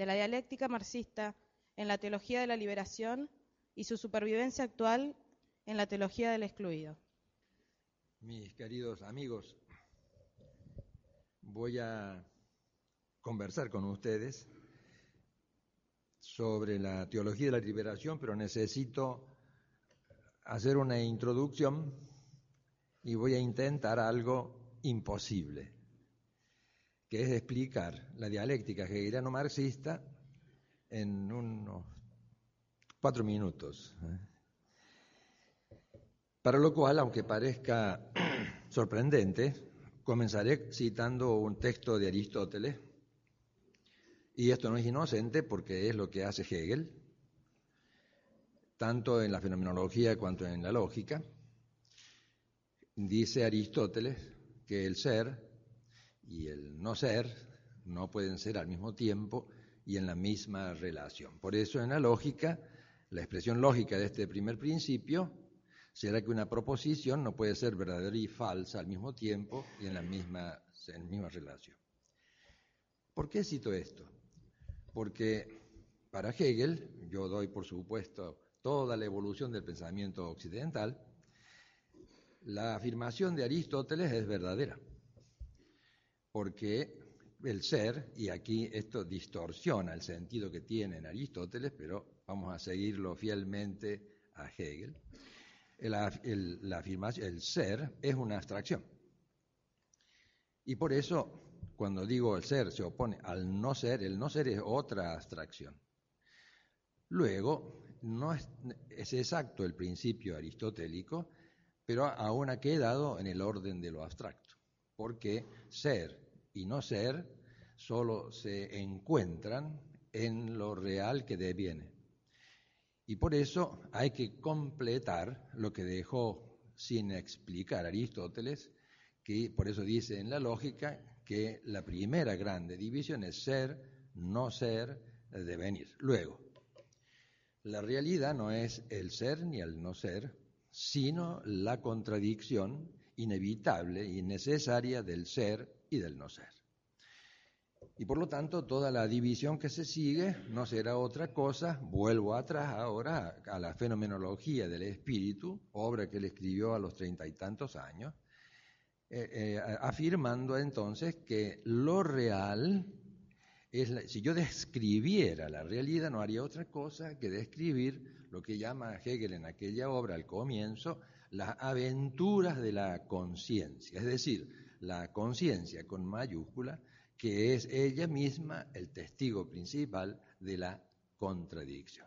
de la dialéctica marxista en la teología de la liberación y su supervivencia actual en la teología del excluido. Mis queridos amigos, voy a conversar con ustedes sobre la teología de la liberación, pero necesito hacer una introducción y voy a intentar algo imposible, que es explicar la dialéctica hegeliano-marxista en unos cuatro minutos. ¿eh? Para lo cual, aunque parezca sorprendente, comenzaré citando un texto de Aristóteles, y esto no es inocente porque es lo que hace Hegel, tanto en la fenomenología cuanto en la lógica. Dice Aristóteles que el ser y el no ser no pueden ser al mismo tiempo y en la misma relación. Por eso en la lógica, la expresión lógica de este primer principio será que una proposición no puede ser verdadera y falsa al mismo tiempo y en la misma, en misma relación. ¿Por qué cito esto? Porque para Hegel, yo doy por supuesto toda la evolución del pensamiento occidental, la afirmación de Aristóteles es verdadera, porque el ser, y aquí esto distorsiona el sentido que tiene en Aristóteles, pero vamos a seguirlo fielmente a Hegel, la afirmación, el ser es una abstracción. Y por eso, cuando digo el ser se opone al no ser, el no ser es otra abstracción. Luego, no es, es exacto el principio aristotélico, pero aún ha quedado en el orden de lo abstracto, porque ser y no ser solo se encuentran en lo real que deviene. Y por eso hay que completar lo que dejó sin explicar Aristóteles, que por eso dice en la lógica que la primera grande división es ser, no ser, devenir. Luego, la realidad no es el ser ni el no ser, sino la contradicción inevitable y necesaria del ser y del no ser. Y por lo tanto, toda la división que se sigue no será otra cosa, vuelvo atrás ahora a la fenomenología del espíritu, obra que él escribió a los treinta y tantos años, eh, eh, afirmando entonces que lo real es, si yo describiera la realidad, no haría otra cosa que describir lo que llama Hegel en aquella obra al comienzo, las aventuras de la conciencia, es decir, la conciencia con mayúscula, que es ella misma el testigo principal de la contradicción.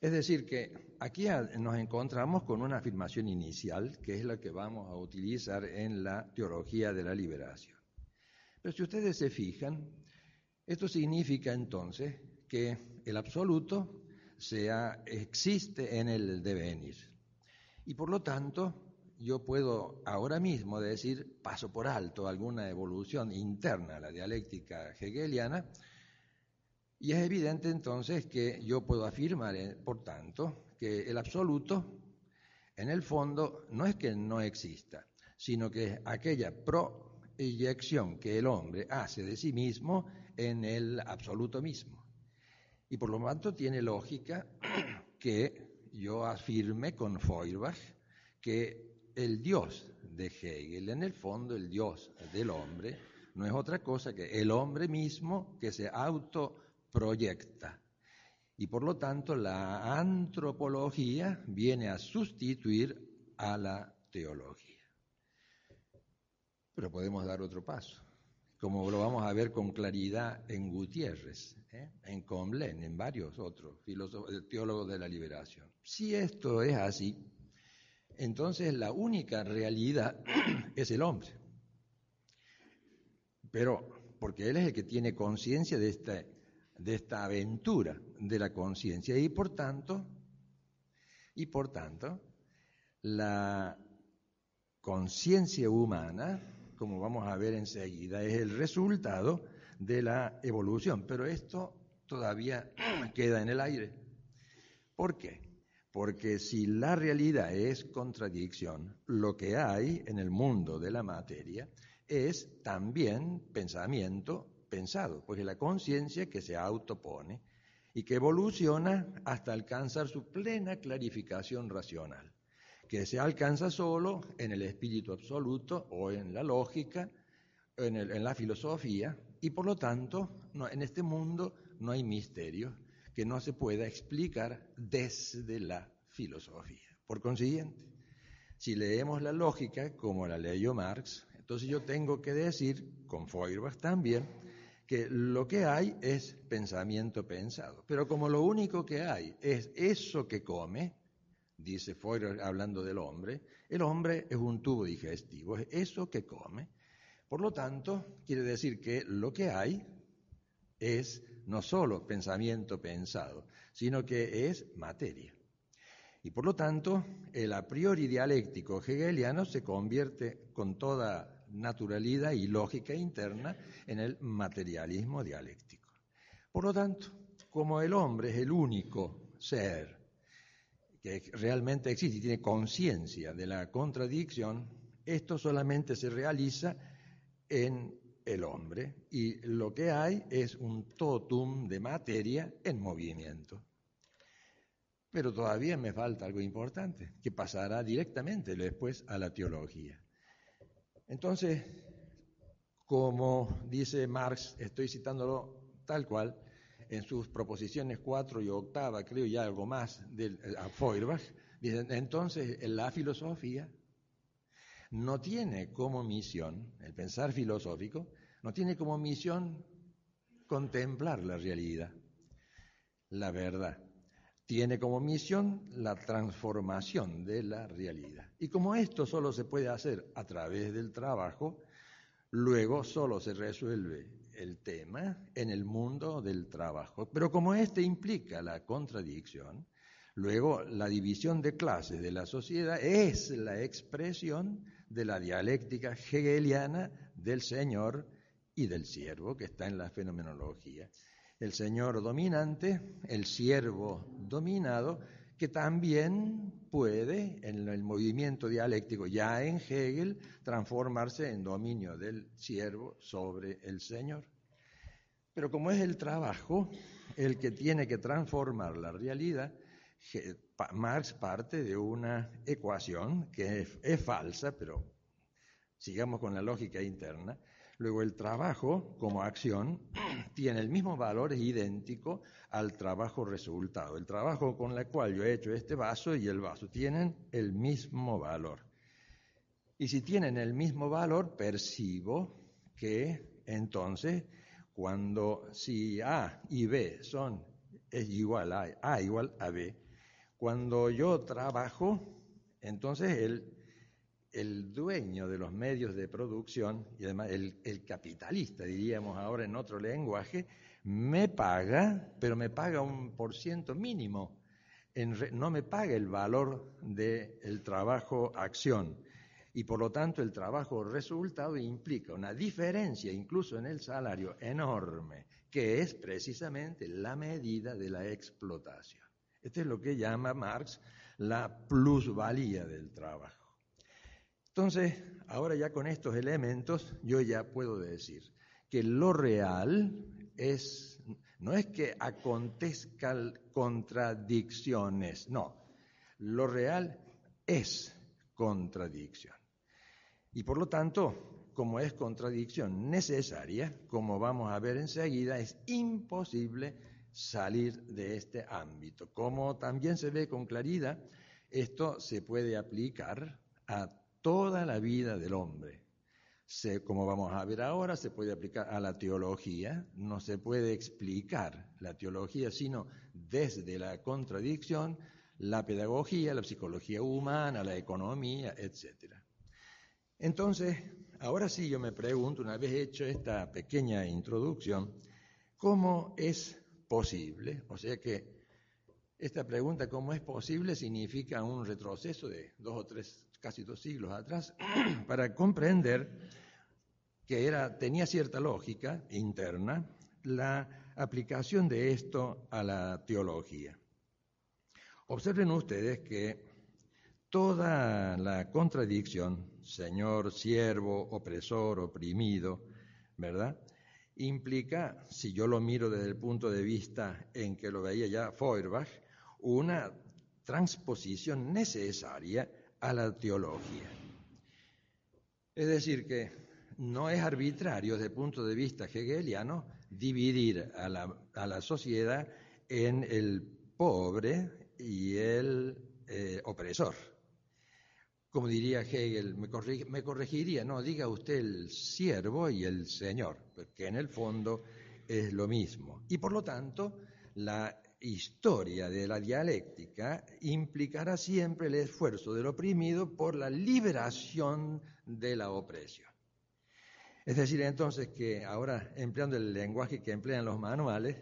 Es decir, que aquí nos encontramos con una afirmación inicial, que es la que vamos a utilizar en la teología de la liberación. Pero si ustedes se fijan, esto significa entonces que el absoluto sea, existe en el devenir. Y por lo tanto, yo puedo ahora mismo decir, paso por alto alguna evolución interna a la dialéctica hegeliana, y es evidente entonces que yo puedo afirmar, eh, por tanto, que el absoluto, en el fondo, no es que no exista, sino que es aquella pro eyección que el hombre hace de sí mismo en el absoluto mismo. Y por lo tanto tiene lógica que yo afirme con Feuerbach que el Dios de Hegel, en el fondo el Dios del hombre, no es otra cosa que el hombre mismo que se autoproyecta. Y por lo tanto la antropología viene a sustituir a la teología. Pero podemos dar otro paso, como lo vamos a ver con claridad en Gutiérrez, ¿eh? en Comlen, en varios otros teólogos de la liberación. Si esto es así, entonces la única realidad es el hombre. Pero, porque él es el que tiene conciencia de esta, de esta aventura de la conciencia y por tanto, y por tanto, la conciencia humana como vamos a ver enseguida, es el resultado de la evolución. Pero esto todavía queda en el aire. ¿Por qué? Porque si la realidad es contradicción, lo que hay en el mundo de la materia es también pensamiento pensado, porque la conciencia que se autopone y que evoluciona hasta alcanzar su plena clarificación racional, que se alcanza solo en el espíritu absoluto o en la lógica, en, en la filosofía, y por lo tanto en este mundo no hay misterio que no se pueda explicar desde la filosofía. Por consiguiente, si leemos la lógica como la leyó Marx, entonces yo tengo que decir, con Feuerbach también, que lo que hay es pensamiento pensado. Pero como lo único que hay es eso que come, dice Feuerbach hablando del hombre, el hombre es un tubo digestivo, es eso que come. Por lo tanto, quiere decir que lo que hay es no solo pensamiento pensado, sino que es materia. Y por lo tanto, el a priori dialéctico hegeliano se convierte con toda naturalidad y lógica interna en el materialismo dialéctico. Por lo tanto, como el hombre es el único ser que realmente existe y tiene conciencia de la contradicción, esto solamente se realiza en el hombre y lo que hay es un totum de materia en movimiento. Pero todavía me falta algo importante, que pasará directamente después a la teología. Entonces, como dice Marx, estoy citándolo tal cual, en sus proposiciones 4 y octava, creo ya algo más, de a Feuerbach, dicen, entonces la filosofía no tiene como misión, el pensar filosófico, no tiene como misión contemplar la realidad, la verdad. Tiene como misión la transformación de la realidad. Y como esto solo se puede hacer a través del trabajo, luego solo se resuelve el tema en el mundo del trabajo. Pero como este implica la contradicción, luego la división de clases de la sociedad es la expresión de la dialéctica hegeliana del Señor y del siervo que está en la fenomenología. El Señor dominante, el siervo dominado, que también puede, en el movimiento dialéctico ya en Hegel, transformarse en dominio del siervo sobre el Señor. Pero como es el trabajo el que tiene que transformar la realidad, Marx parte de una ecuación que es, falsa, pero sigamos con la lógica interna. Luego el trabajo como acción tiene el mismo valor, es idéntico al trabajo resultado. El trabajo con el cual yo he hecho este vaso y el vaso tienen el mismo valor. Y si tienen el mismo valor, percibo que entonces cuando si A y B son es igual a A igual a B, cuando yo trabajo, entonces el, el dueño de los medios de producción, y además el, capitalista, diríamos ahora en otro lenguaje, me paga, pero me paga un por ciento mínimo. no me paga el valor del trabajo acción. Y por lo tanto el trabajo resultado implica una diferencia incluso en el salario enorme, que es precisamente la medida de la explotación. Esto es lo que llama Marx la plusvalía del trabajo. Entonces, ahora ya con estos elementos, yo ya puedo decir que lo real es, no es que acontezcan contradicciones, no, lo real es contradicción. Y por lo tanto, como es contradicción necesaria, como vamos a ver enseguida, es imposible salir de este ámbito. Como también se ve con claridad, esto se puede aplicar a toda la vida del hombre. como vamos a ver ahora, se puede aplicar a la teología, no se puede explicar la teología sino desde la contradicción, la pedagogía, la psicología humana, la economía, etc. Entonces, ahora sí yo me pregunto, una vez hecho esta pequeña introducción, ¿cómo es posible. O sea que esta pregunta, ¿cómo es posible?, significa un retroceso de dos o tres, casi dos siglos atrás, para comprender que era, tenía cierta lógica interna la aplicación de esto a la teología. Observen ustedes que toda la contradicción, señor, siervo, opresor, oprimido, ¿verdad? implica, si yo lo miro desde el punto de vista en que lo veía ya Feuerbach, una transposición necesaria a la teología. Es decir, que no es arbitrario desde el punto de vista hegeliano dividir a la, a la sociedad en el pobre y el eh, opresor. Como diría Hegel, me, me, corregiría, no, diga usted el siervo y el señor, porque en el fondo es lo mismo. Y por lo tanto, la historia de la dialéctica implicará siempre el esfuerzo del oprimido por la liberación de la opresión. Es decir, entonces que ahora, empleando el lenguaje que emplean los manuales,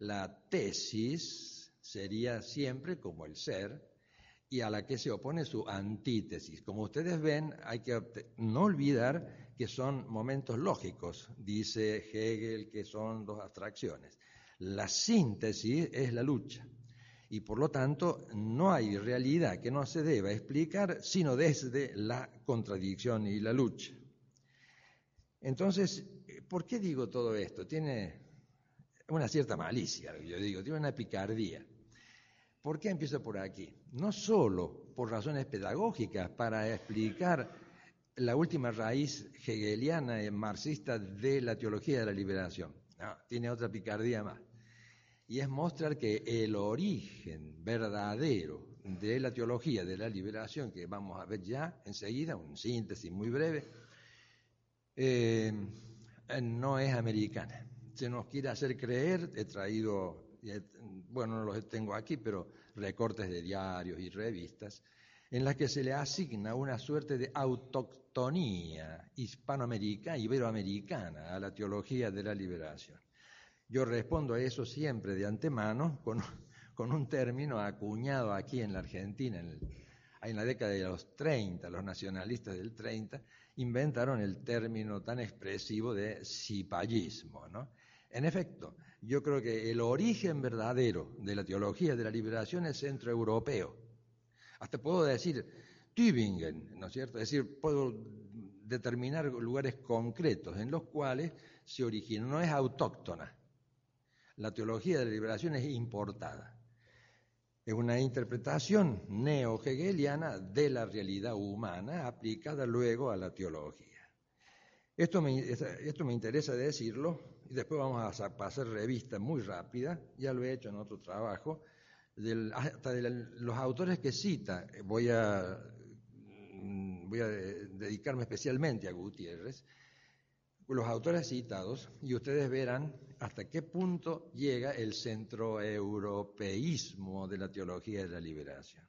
la tesis sería siempre como el ser y a la que se opone su antítesis. Como ustedes ven, hay que no olvidar que son momentos lógicos, dice Hegel, que son dos abstracciones. La síntesis es la lucha y por lo tanto no hay realidad que no se deba explicar sino desde la contradicción y la lucha. Entonces, ¿por qué digo todo esto? Tiene una cierta malicia, yo digo, tiene una picardía. ¿Por qué empiezo por aquí? No solo por razones pedagógicas, para explicar la última raíz hegeliana y marxista de la teología de la liberación. No, tiene otra picardía más y es mostrar que el origen verdadero de la teología de la liberación, que vamos a ver ya enseguida, un síntesis muy breve, eh, no es americana. Se nos quiere hacer creer, he traído, bueno, no los tengo aquí, pero recortes de diarios y revistas, en las que se le asigna una suerte de autoctonía hispanoamericana, iberoamericana a la teología de la liberación. Yo respondo a eso siempre de antemano con, un término acuñado aquí en la Argentina, en, la década de los 30, los nacionalistas del 30 inventaron el término tan expresivo de cipallismo. ¿no? En efecto, yo creo que el origen verdadero de la teología de la liberación es centroeuropeo. Hasta puedo decir Tübingen, ¿no es cierto? Es decir, puedo determinar lugares concretos en los cuales se origina, no es autóctona la teología de la liberación es importada. Es una interpretación neo-hegeliana de la realidad humana aplicada luego a la teología. Esto me, esto me interesa decirlo y después vamos a pasar revista muy rápida, ya lo he hecho en otro trabajo, hasta de los autores que cita. Voy a, voy a dedicarme especialmente a Gutiérrez, los autores citados, y ustedes verán hasta qué punto llega el centroeuropeísmo de la teología de la liberación.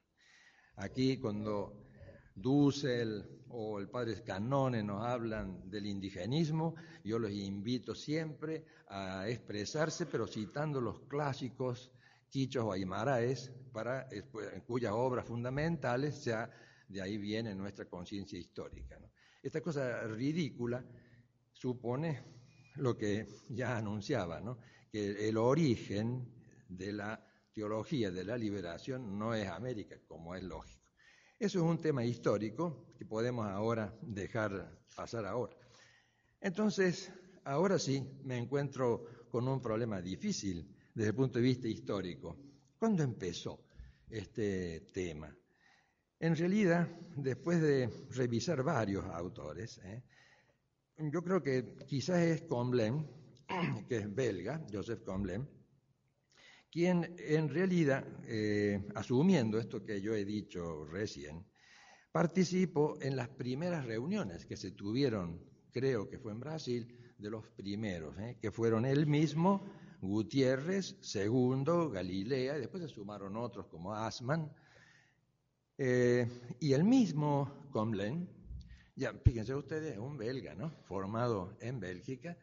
Aquí cuando Dussel o el padre Canone nos hablan del indigenismo, yo los invito siempre a expresarse, pero citando los clásicos quichos o aymaraes, para, cuyas obras fundamentales ya de ahí viene nuestra conciencia histórica. Esta cosa ridícula supone lo que ya anunciaba, ¿no? que el origen de la teología de la liberación no es América, como es lógico. Eso es un tema histórico que podemos ahora dejar pasar ahora. Entonces, ahora sí me encuentro con un problema difícil desde el punto de vista histórico. ¿Cuándo empezó este tema? En realidad, después de revisar varios autores, ¿eh? Yo creo que quizás es Comblain, que es belga, Joseph Comblain, quien en realidad, eh, asumiendo esto que yo he dicho recién, participó en las primeras reuniones que se tuvieron, creo que fue en Brasil, de los primeros, eh, que fueron él mismo, Gutiérrez, Segundo, Galilea, y después se sumaron otros como Asman, eh, y el mismo Comblain, ya, fíjense ustedes, es un belga, ¿no? Formado en Bélgica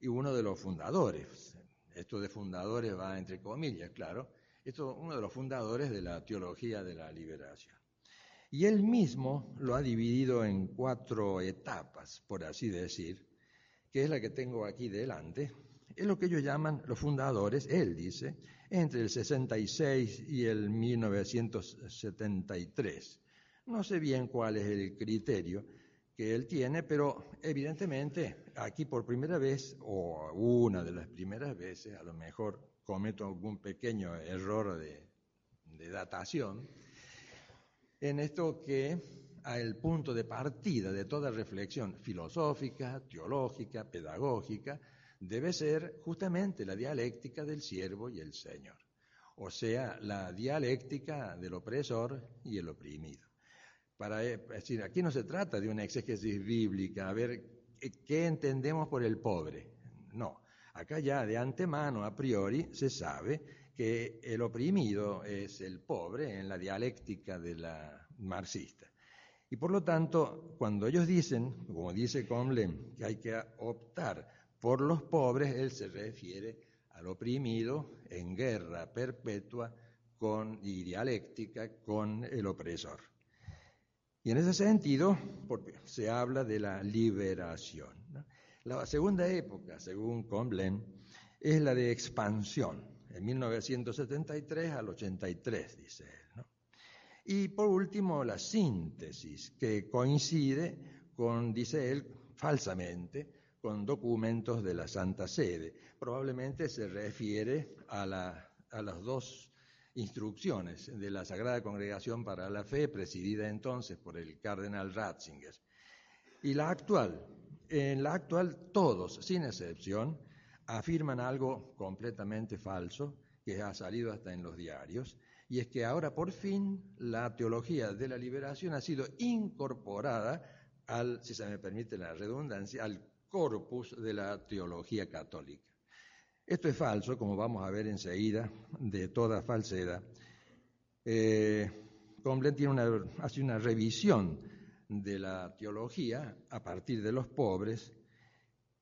y uno de los fundadores. Esto de fundadores va entre comillas, claro. Esto uno de los fundadores de la teología de la liberación. Y él mismo lo ha dividido en cuatro etapas, por así decir, que es la que tengo aquí delante. Es lo que ellos llaman los fundadores, él dice, entre el 66 y el 1973. No sé bien cuál es el criterio, que él tiene, pero evidentemente aquí por primera vez, o una de las primeras veces, a lo mejor cometo algún pequeño error de, de datación, en esto que el punto de partida de toda reflexión filosófica, teológica, pedagógica, debe ser justamente la dialéctica del siervo y el Señor, o sea, la dialéctica del opresor y el oprimido. Para, eh, decir, aquí no se trata de una exégesis bíblica, a ver qué entendemos por el pobre. No, acá ya de antemano, a priori, se sabe que el oprimido es el pobre en la dialéctica de la marxista. Y por lo tanto, cuando ellos dicen, como dice Comlen, que hay que optar por los pobres, él se refiere al oprimido en guerra perpetua con, y dialéctica con el opresor. Y en ese sentido se habla de la liberación. La segunda época, según Comlen, es la de expansión, en 1973 al 83, dice él. Y por último, la síntesis, que coincide con, dice él, falsamente, con documentos de la Santa Sede. Probablemente se refiere a, las dos instrucciones de la Sagrada Congregación para la Fe, presidida entonces por el cardenal Ratzinger. Y la actual, en la actual todos, sin excepción, afirman algo completamente falso, que ha salido hasta en los diarios, y es que ahora por fin la teología de la liberación ha sido incorporada al, si se me permite la redundancia, al corpus de la teología católica. Esto es falso, como vamos a ver enseguida, de toda falsedad. Eh, tiene una, hace una revisión de la teología a partir de los pobres.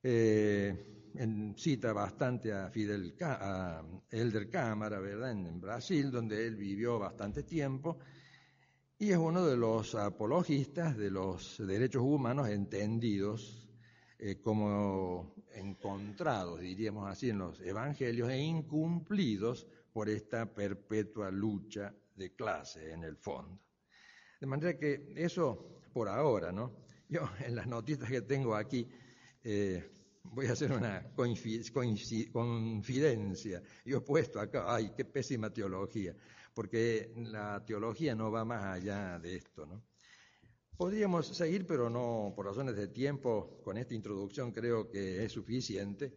Eh, cita bastante a Fidel a Elder Cámara, ¿verdad?, en, Brasil, donde él vivió bastante tiempo, y es uno de los apologistas de los derechos humanos entendidos eh, como encontrados, diríamos así, en los evangelios e incumplidos por esta perpetua lucha de clase en el fondo. De manera que eso por ahora, ¿no? Yo en las noticias que tengo aquí, eh, voy a hacer una confidencia. Yo he puesto acá, ay, qué pésima teología, porque la teología no va más allá de esto, ¿no? Podríamos seguir, pero no, por razones de tiempo, con esta introducción creo que es suficiente,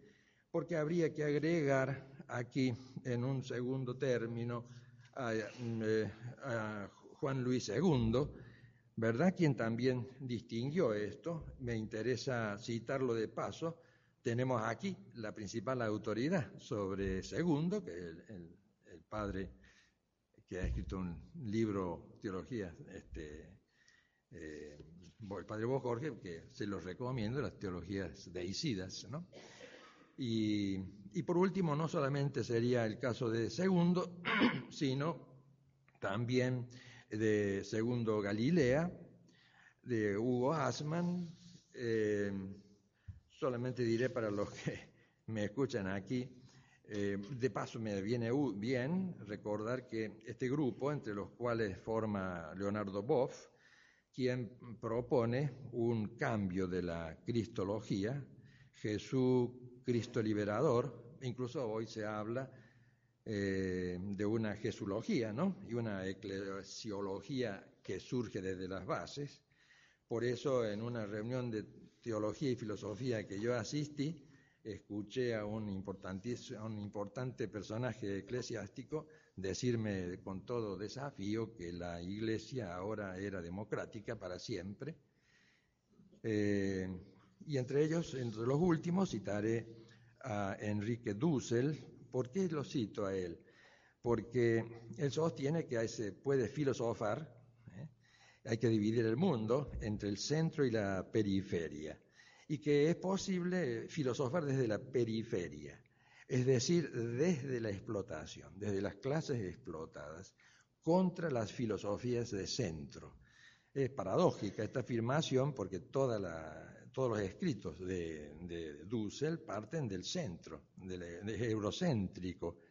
porque habría que agregar aquí, en un segundo término, a, eh, a Juan Luis II, ¿verdad? Quien también distinguió esto. Me interesa citarlo de paso, tenemos aquí la principal autoridad sobre Segundo, que es el, padre que ha escrito un libro, teología, este, eh, el padre Jorge, que se los recomiendo, las teologías deicidas, ¿no? Y, y por último, no solamente sería el caso de Segundo, sino también de Segundo Galilea, de Hugo Asman, eh, Solamente diré para los que me escuchan aquí, eh, de paso me viene bien recordar que este grupo, entre los cuales forma Leonardo Boff, quien propone un cambio de la cristología, Jesús Cristo liberador, incluso hoy se habla eh, de una jesulogía, ¿no? Y una eclesiología que surge desde las bases. Por eso, en una reunión de teología y filosofía que yo asistí, escuché a un, a un importante personaje eclesiástico decirme con todo desafío que la iglesia ahora era democrática para siempre. Eh, y entre ellos, entre los últimos, citaré a Enrique Dussel. ¿Por qué lo cito a él? Porque él sostiene que se puede filosofar hay que dividir el mundo entre el centro y la periferia, y que es posible filosofar desde la periferia, es decir, desde la explotación, desde las clases explotadas, contra las filosofías de centro. Es paradójica esta afirmación porque todos los escritos de, Dussel parten del centro, del eurocéntrico,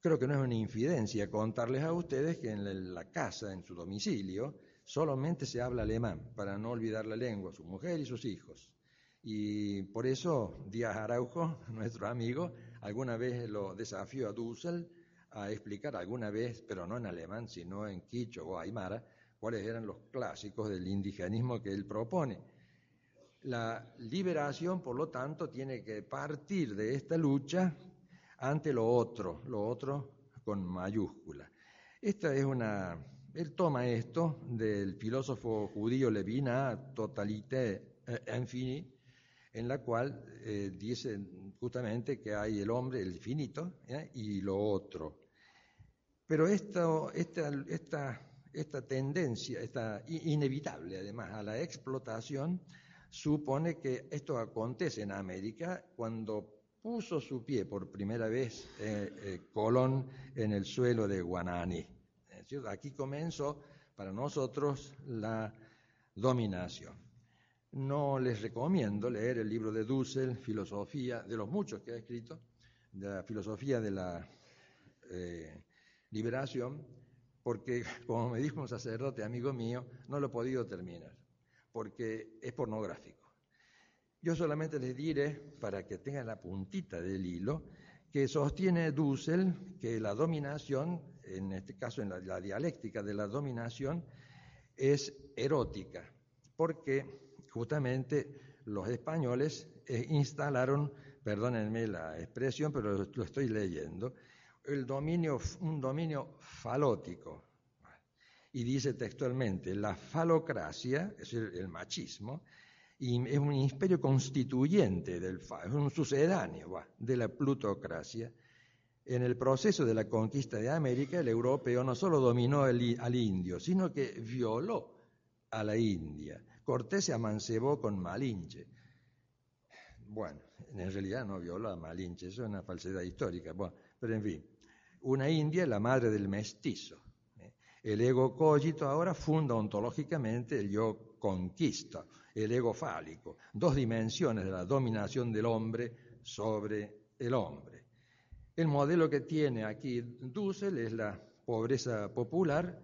Creo que no es una infidencia contarles a ustedes que en la casa, en su domicilio, solamente se habla alemán para no olvidar la lengua, su mujer y sus hijos. Y por eso Díaz Araujo, nuestro amigo, alguna vez lo desafió a Dussel a explicar alguna vez, pero no en alemán, sino en quicho o aymara, cuáles eran los clásicos del indigenismo que él propone. La liberación, por lo tanto, tiene que partir de esta lucha ante lo otro, lo otro con mayúscula. Esta es una, él toma esto del filósofo judío Levina, Totalité Infini, en la cual eh, dice justamente que hay el hombre, el finito, ¿eh? y lo otro. Pero esta, esta, esta tendencia, esta inevitable además a la explotación, supone que esto acontece en América cuando puso su pie por primera vez eh, eh, Colón en el suelo de Aquí comenzó para nosotros la dominación. No les recomiendo leer el libro de Dussel, Filosofía, de los muchos que ha escrito, de la filosofía de la eh, liberación, porque, como me dijo un sacerdote amigo mío, no lo he podido terminar, porque es pornográfico. Yo solamente les diré, para que tengan la puntita del hilo, que sostiene Dussel que la dominación, en este caso en la, dialéctica de la dominación, es erótica, porque justamente los españoles eh, instalaron, perdónenme la expresión, pero lo estoy leyendo, el dominio, un dominio falótico. Y dice textualmente, la falocracia, es decir, el machismo, es un imperio constituyente del es un sucedáneo de la plutocracia. En el proceso de la conquista de América, el europeo no solo dominó al indio, sino que violó a la India. Cortés se amancebó con Malinche. Bueno, en realidad no violó a Malinche, eso es una falsedad histórica. Bueno, pero en fin, una India la madre del mestizo. ¿eh? El ego cogito ahora funda ontológicamente el yo conquista, el ego fálico, dos dimensiones de la dominación del hombre sobre el hombre. El modelo que tiene aquí Dussel es la pobreza popular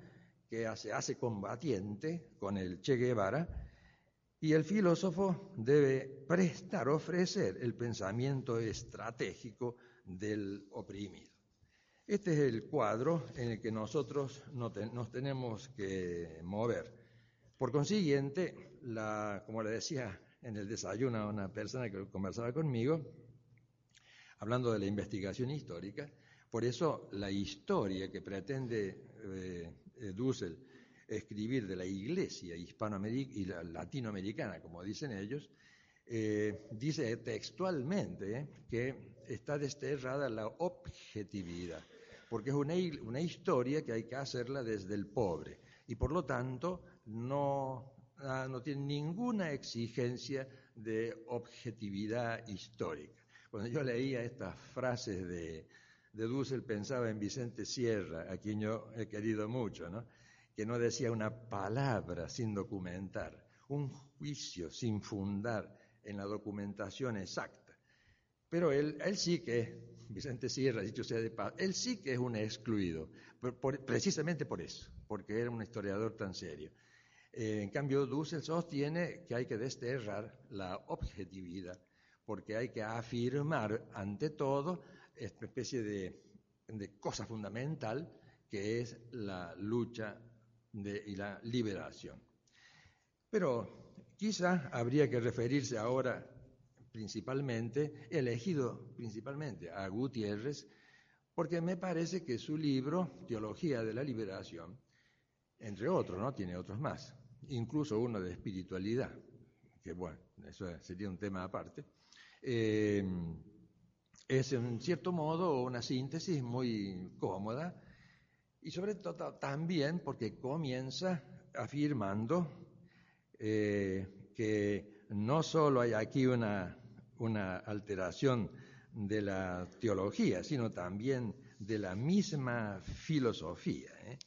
que se hace combatiente con el Che Guevara y el filósofo debe prestar, ofrecer el pensamiento estratégico del oprimido. Este es el cuadro en el que nosotros nos tenemos que mover. Por consiguiente, la, como le decía en el desayuno a una persona que conversaba conmigo, hablando de la investigación histórica, por eso la historia que pretende eh, eh, Dussel escribir de la iglesia hispanoamericana y la latinoamericana, como dicen ellos, eh, dice textualmente que está desterrada la objetividad, porque es una, una historia que hay que hacerla desde el pobre y por lo tanto no, ah, no tiene ninguna exigencia de objetividad histórica. Cuando yo leía estas frases de, de Dussel pensaba en Vicente Sierra, a quien yo he querido mucho, que no decía una palabra sin documentar, un juicio sin fundar en la documentación exacta. Pero él, él sí que, Vicente Sierra, dicho sea de paz, él sí que es un excluido, precisamente por eso, porque era un historiador tan serio. Eh, en cambio, Dussel sostiene que hay que desterrar la objetividad, porque hay que afirmar ante todo esta especie de, cosa fundamental que es la lucha y la liberación. Pero quizá habría que referirse ahora principalmente, elegido principalmente a Gutiérrez, porque me parece que su libro, Teología de la Liberación, entre otros, ¿no? Tiene otros más, incluso uno de espiritualidad, que bueno, eso sería un tema aparte. Eh, es en cierto modo una síntesis muy cómoda y sobre todo también porque comienza afirmando eh, que no solo hay aquí una, una alteración de la teología, sino también de la misma filosofía. ¿eh?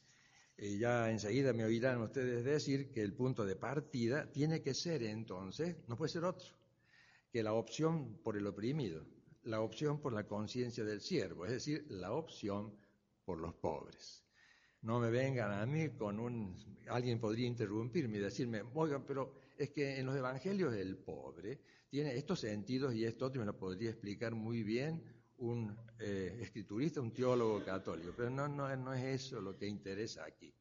Eh, ya enseguida me oirán ustedes decir que el punto de partida tiene que ser entonces, no puede ser otro, que la opción por el oprimido, la opción por la conciencia del siervo, es decir, la opción por los pobres. no me vengan a mí con un... Alguien podría interrumpirme y decirme, oigan, pero es que en los evangelios el pobre tiene estos sentidos y esto me lo podría explicar muy bien un eh, escriturista, un teólogo católico, pero no, es eso lo que interesa aquí.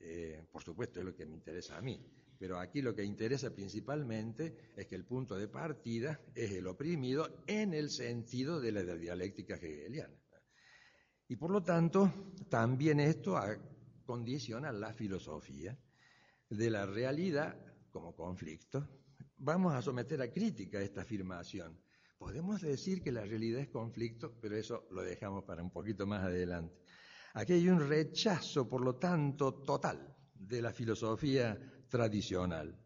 Eh, por supuesto es lo que me interesa a mí, pero aquí lo que interesa principalmente es que el punto de partida es el oprimido en el sentido de la dialéctica hegeliana. Y por lo tanto, también esto condiciona la filosofía de la realidad como conflicto. Vamos a someter a crítica esta afirmación. Podemos decir que la realidad es conflicto, pero eso lo dejamos para un poquito más adelante. Aquí hay un rechazo, por lo tanto, total de la filosofía tradicional,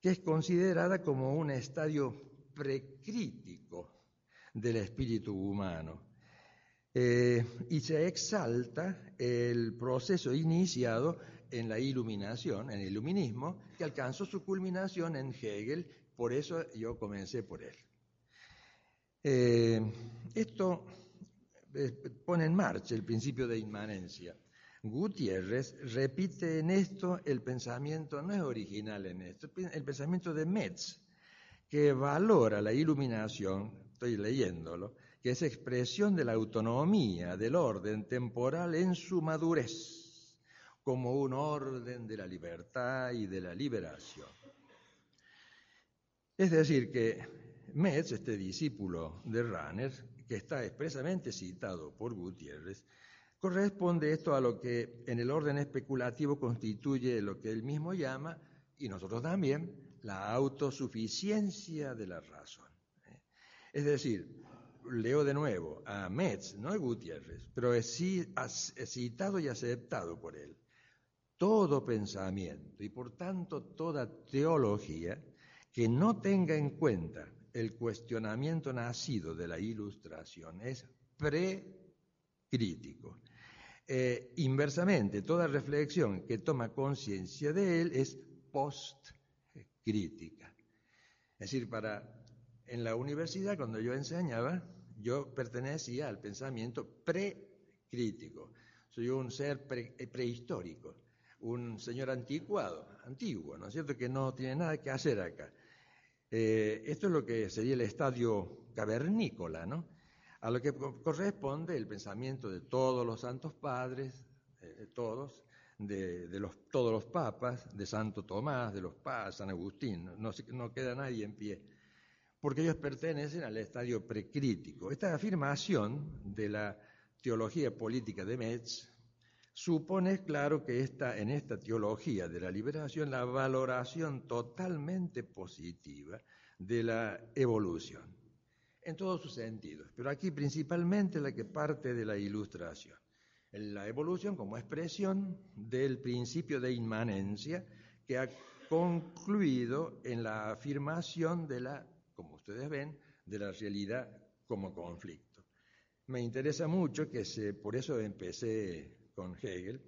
que es considerada como un estadio precrítico del espíritu humano eh, y se exalta el proceso iniciado en la iluminación, en el iluminismo, que alcanzó su culminación en Hegel, por eso yo comencé por él. Eh, esto eh, pone en marcha el principio de inmanencia. Gutiérrez repite en esto el pensamiento, no es original en esto, el pensamiento de Metz, que valora la iluminación, estoy leyéndolo, que es expresión de la autonomía del orden temporal en su madurez, como un orden de la libertad y de la liberación. Es decir, que Metz, este discípulo de Ranner, que está expresamente citado por Gutiérrez, corresponde esto a lo que en el orden especulativo constituye lo que él mismo llama, y nosotros también, la autosuficiencia de la razón. Es decir, leo de nuevo a Metz, no a Gutiérrez, pero es citado y aceptado por él. Todo pensamiento y por tanto toda teología que no tenga en cuenta el cuestionamiento nacido de la ilustración es precrítico. Eh, inversamente, toda reflexión que toma conciencia de él es postcrítica. Es decir, para en la universidad cuando yo enseñaba, yo pertenecía al pensamiento precrítico. Soy un ser eh, prehistórico, un señor anticuado, antiguo, ¿no es cierto? Que no tiene nada que hacer acá. Eh, esto es lo que sería el estadio cavernícola, ¿no? A lo que corresponde el pensamiento de todos los santos padres, eh, todos, de, los, todos los papas, de Santo Tomás, de los papas, San Agustín, no, no queda nadie en pie porque ellos pertenecen al estadio precrítico. Esta afirmación de la teología política de Metz supone, claro, que está en esta teología de la liberación la valoración totalmente positiva de la evolución, en todos sus sentidos, pero aquí principalmente la que parte de la ilustración. La evolución como expresión del principio de inmanencia que ha concluido en la afirmación de la como ustedes ven, de la realidad como conflicto. Me interesa mucho que se, por eso empecé con Hegel,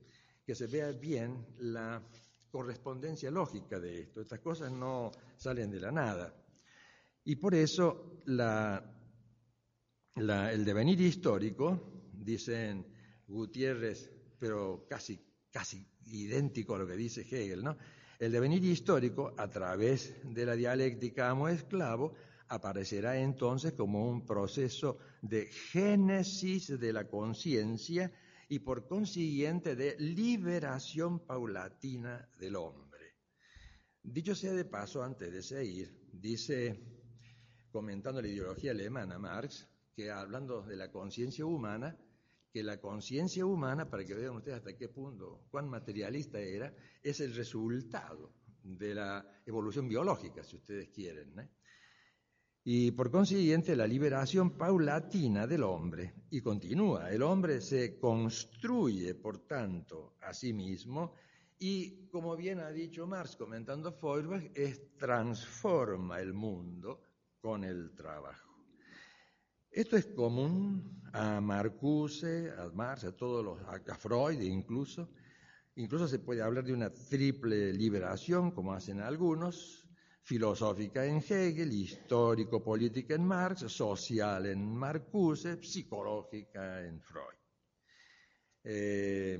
que se vea bien la correspondencia lógica de esto. Estas cosas no salen de la nada. Y por eso la, el devenir histórico, dicen Gutiérrez, pero casi, casi idéntico a lo que dice Hegel, ¿no? El devenir histórico, a través de la dialéctica amo-esclavo, aparecerá entonces como un proceso de génesis de la conciencia y por consiguiente de liberación paulatina del hombre. Dicho sea de paso, antes de seguir, dice, comentando la ideología alemana, Marx, que hablando de la conciencia humana, que la conciencia humana, para que vean ustedes hasta qué punto, cuán materialista era, es el resultado de la evolución biológica, si ustedes quieren. Y por consiguiente, la liberación paulatina del hombre. Y continúa, el hombre se construye, por tanto, a sí mismo y, como bien ha dicho Marx comentando Feuerbach, es, transforma el mundo con el trabajo. Esto es común a Marcuse, a Marx, a todos los, a Freud incluso. Incluso se puede hablar de una triple liberación, como hacen algunos, filosófica en Hegel, histórico-política en Marx, social en Marcuse, psicológica en Freud. Eh,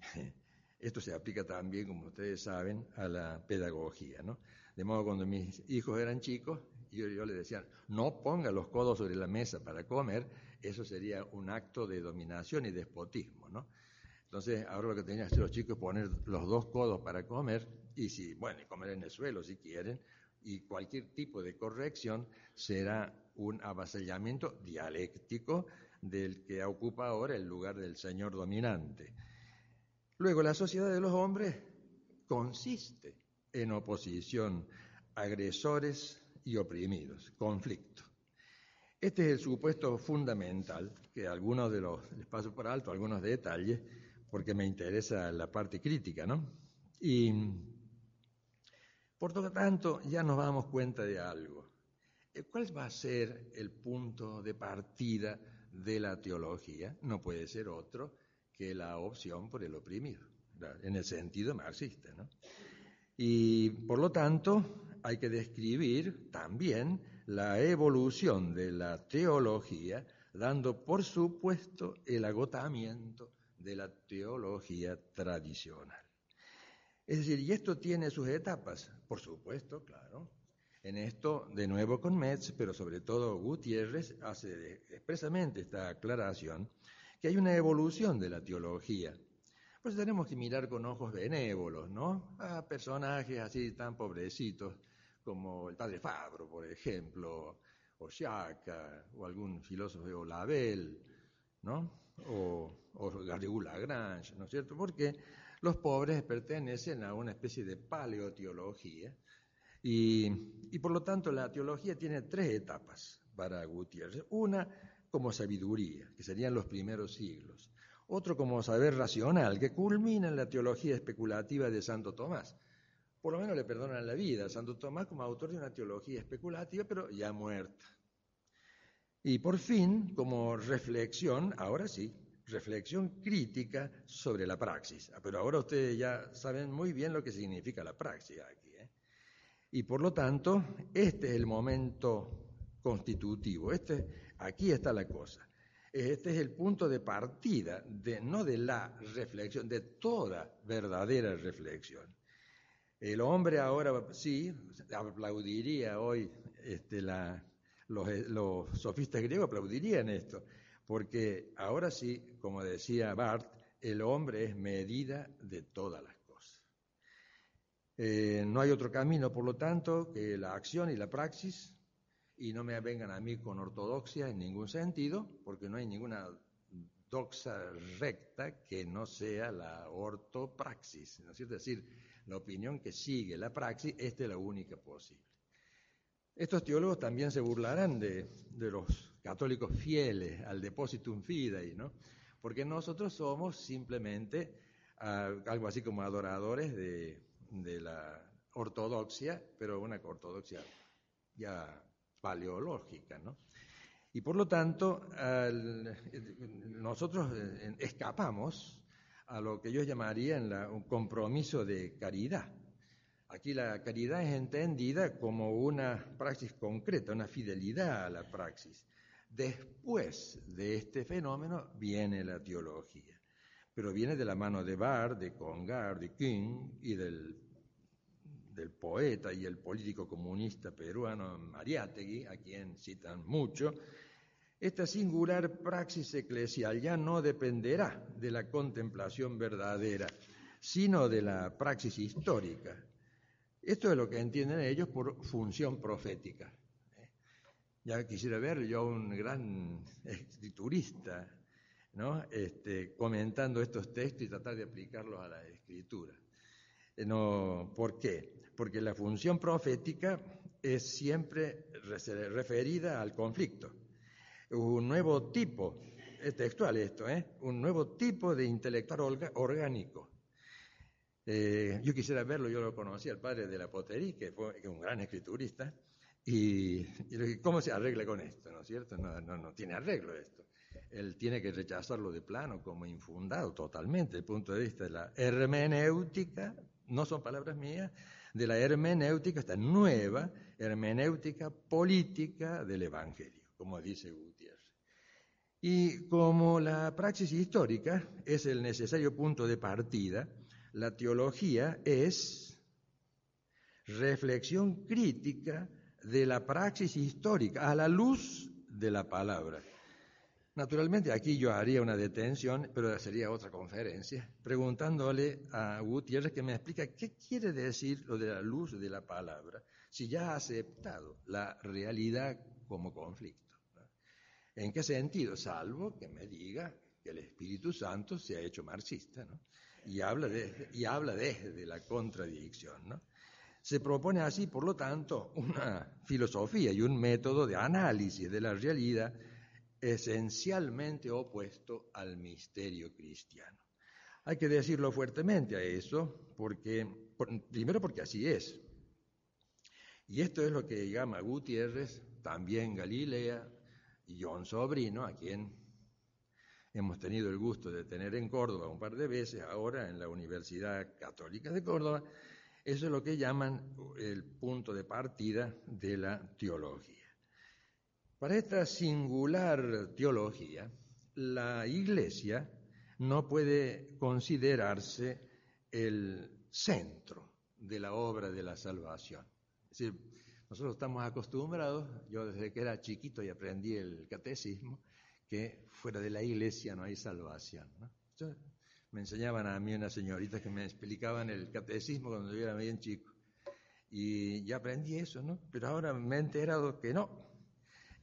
Esto se aplica también, como ustedes saben, a la pedagogía, ¿no? De modo cuando mis hijos eran chicos, yo, yo les decía, no ponga los codos sobre la mesa para comer, eso sería un acto de dominación y despotismo, ¿no? Entonces, ahora lo que tenían que hacer los chicos es poner los dos codos para comer, y si, bueno, comer en el suelo si quieren, y cualquier tipo de corrección será un avasallamiento dialéctico del que ocupa ahora el lugar del señor dominante. Luego, la sociedad de los hombres consiste en oposición, agresores y oprimidos, conflicto. Este es el supuesto fundamental, que algunos de los, les paso por alto algunos detalles, porque me interesa la parte crítica, ¿no? Y por lo tanto, ya nos damos cuenta de algo. ¿Cuál va a ser el punto de partida de la teología? No puede ser otro que la opción por el oprimido, en el sentido marxista. ¿no? Y por lo tanto hay que describir también la evolución de la teología, dando por supuesto el agotamiento de la teología tradicional. Es decir, y esto tiene sus etapas, por supuesto, claro. En esto, de nuevo con Metz, pero sobre todo Gutiérrez, hace expresamente esta aclaración que hay una evolución de la teología. Pues tenemos que mirar con ojos benévolos, ¿no? A personajes así tan pobrecitos como el padre Fabro, por ejemplo, o Chaka, o algún filósofo de Olabel, ¿no? O, o Garrigou Lagrange, ¿no es cierto? Porque los pobres pertenecen a una especie de paleoteología y, y por lo tanto la teología tiene tres etapas para Gutiérrez. Una como sabiduría, que serían los primeros siglos. Otro como saber racional, que culmina en la teología especulativa de Santo Tomás. Por lo menos le perdonan la vida a Santo Tomás como autor de una teología especulativa, pero ya muerta. Y por fin, como reflexión, ahora sí, reflexión crítica sobre la praxis. Ah, pero ahora ustedes ya saben muy bien lo que significa la praxis aquí. ¿eh? Y por lo tanto, este es el momento constitutivo. Este, Aquí está la cosa. Este es el punto de partida, de, no de la reflexión, de toda verdadera reflexión. El hombre ahora sí aplaudiría hoy, este, la, los, los, sofistas griegos aplaudirían esto, porque ahora sí, como decía Barth, el hombre es medida de todas las cosas. Eh, no hay otro camino, por lo tanto, que la acción y la praxis y no me vengan a mí con ortodoxia en ningún sentido, porque no hay ninguna doxa recta que no sea la ortopraxis, ¿no es decir, la opinión que sigue la praxis, esta es la única posible. Estos teólogos también se burlarán de, los católicos fieles al depositum fidei, ¿no? Porque nosotros somos simplemente ah, algo así como adoradores de, la ortodoxia, pero una ortodoxia ya paleológica, ¿no? Y por lo tanto, nosotros eh, escapamos a lo que yo llamaría un compromiso de caridad. Aquí la caridad es entendida como una praxis concreta, una fidelidad a la praxis. Después de este fenómeno viene la teología, pero viene de la mano de Barr, de Congar, de King y del del poeta y el político comunista peruano Mariátegui, a quien citan mucho, esta singular praxis eclesial ya no dependerá de la contemplación verdadera, sino de la praxis histórica. Esto es lo que entienden ellos por función profética. Ya quisiera ver yo un gran escriturista ¿no? este, comentando estos textos y tratar de aplicarlos a la escritura. Eh, no, ¿Por qué? porque la función profética es siempre referida al conflicto. Un nuevo tipo, es textual esto, ¿eh? un nuevo tipo de intelectual orgánico. Eh, yo quisiera verlo, yo lo conocí al padre de la potería, que fue un gran escriturista, y, cómo se arregla con esto, ¿no es cierto? No, no, no tiene arreglo esto. Él tiene que rechazarlo de plano como infundado totalmente, desde el punto de vista de la hermenéutica, no son palabras mías, de la hermenéutica, esta nueva hermenéutica política del Evangelio, como dice Gutiérrez. Y como la praxis histórica es el necesario punto de partida, la teología es reflexión crítica de la praxis histórica a la luz de la palabra. Naturalmente aquí yo haría una detención, pero sería otra conferencia, preguntándole a Gutiérrez que me explica qué quiere decir lo de la luz de la palabra, si ya ha aceptado la realidad como conflicto. ¿En qué sentido? Salvo que me diga que el Espíritu Santo se ha hecho marxista, ¿no? Y habla, de, desde la contradicción, ¿no? Se propone así, por lo tanto, una filosofía y un método de análisis de la realidad esencialmente opuesto al misterio cristiano. Hay que decirlo fuertemente a eso, porque, primero porque así es. Y esto es lo que llama Gutiérrez, también Galilea y John Sobrino, a quien hemos tenido el gusto de tener en Córdoba un par de veces, ahora en la Universidad Católica de Córdoba, eso es lo que llaman el punto de partida de la teología. Para esta singular teología, la Iglesia no puede considerarse el centro de la obra de la salvación. Es decir, nosotros estamos acostumbrados, yo desde que era chiquito y aprendí el catecismo, que fuera de la iglesia no hay salvación. Me enseñaban a mí unas señoritas que me explicaban el catecismo cuando yo era bien chico. Y ya aprendí eso, ¿no? Pero ahora me he enterado que no,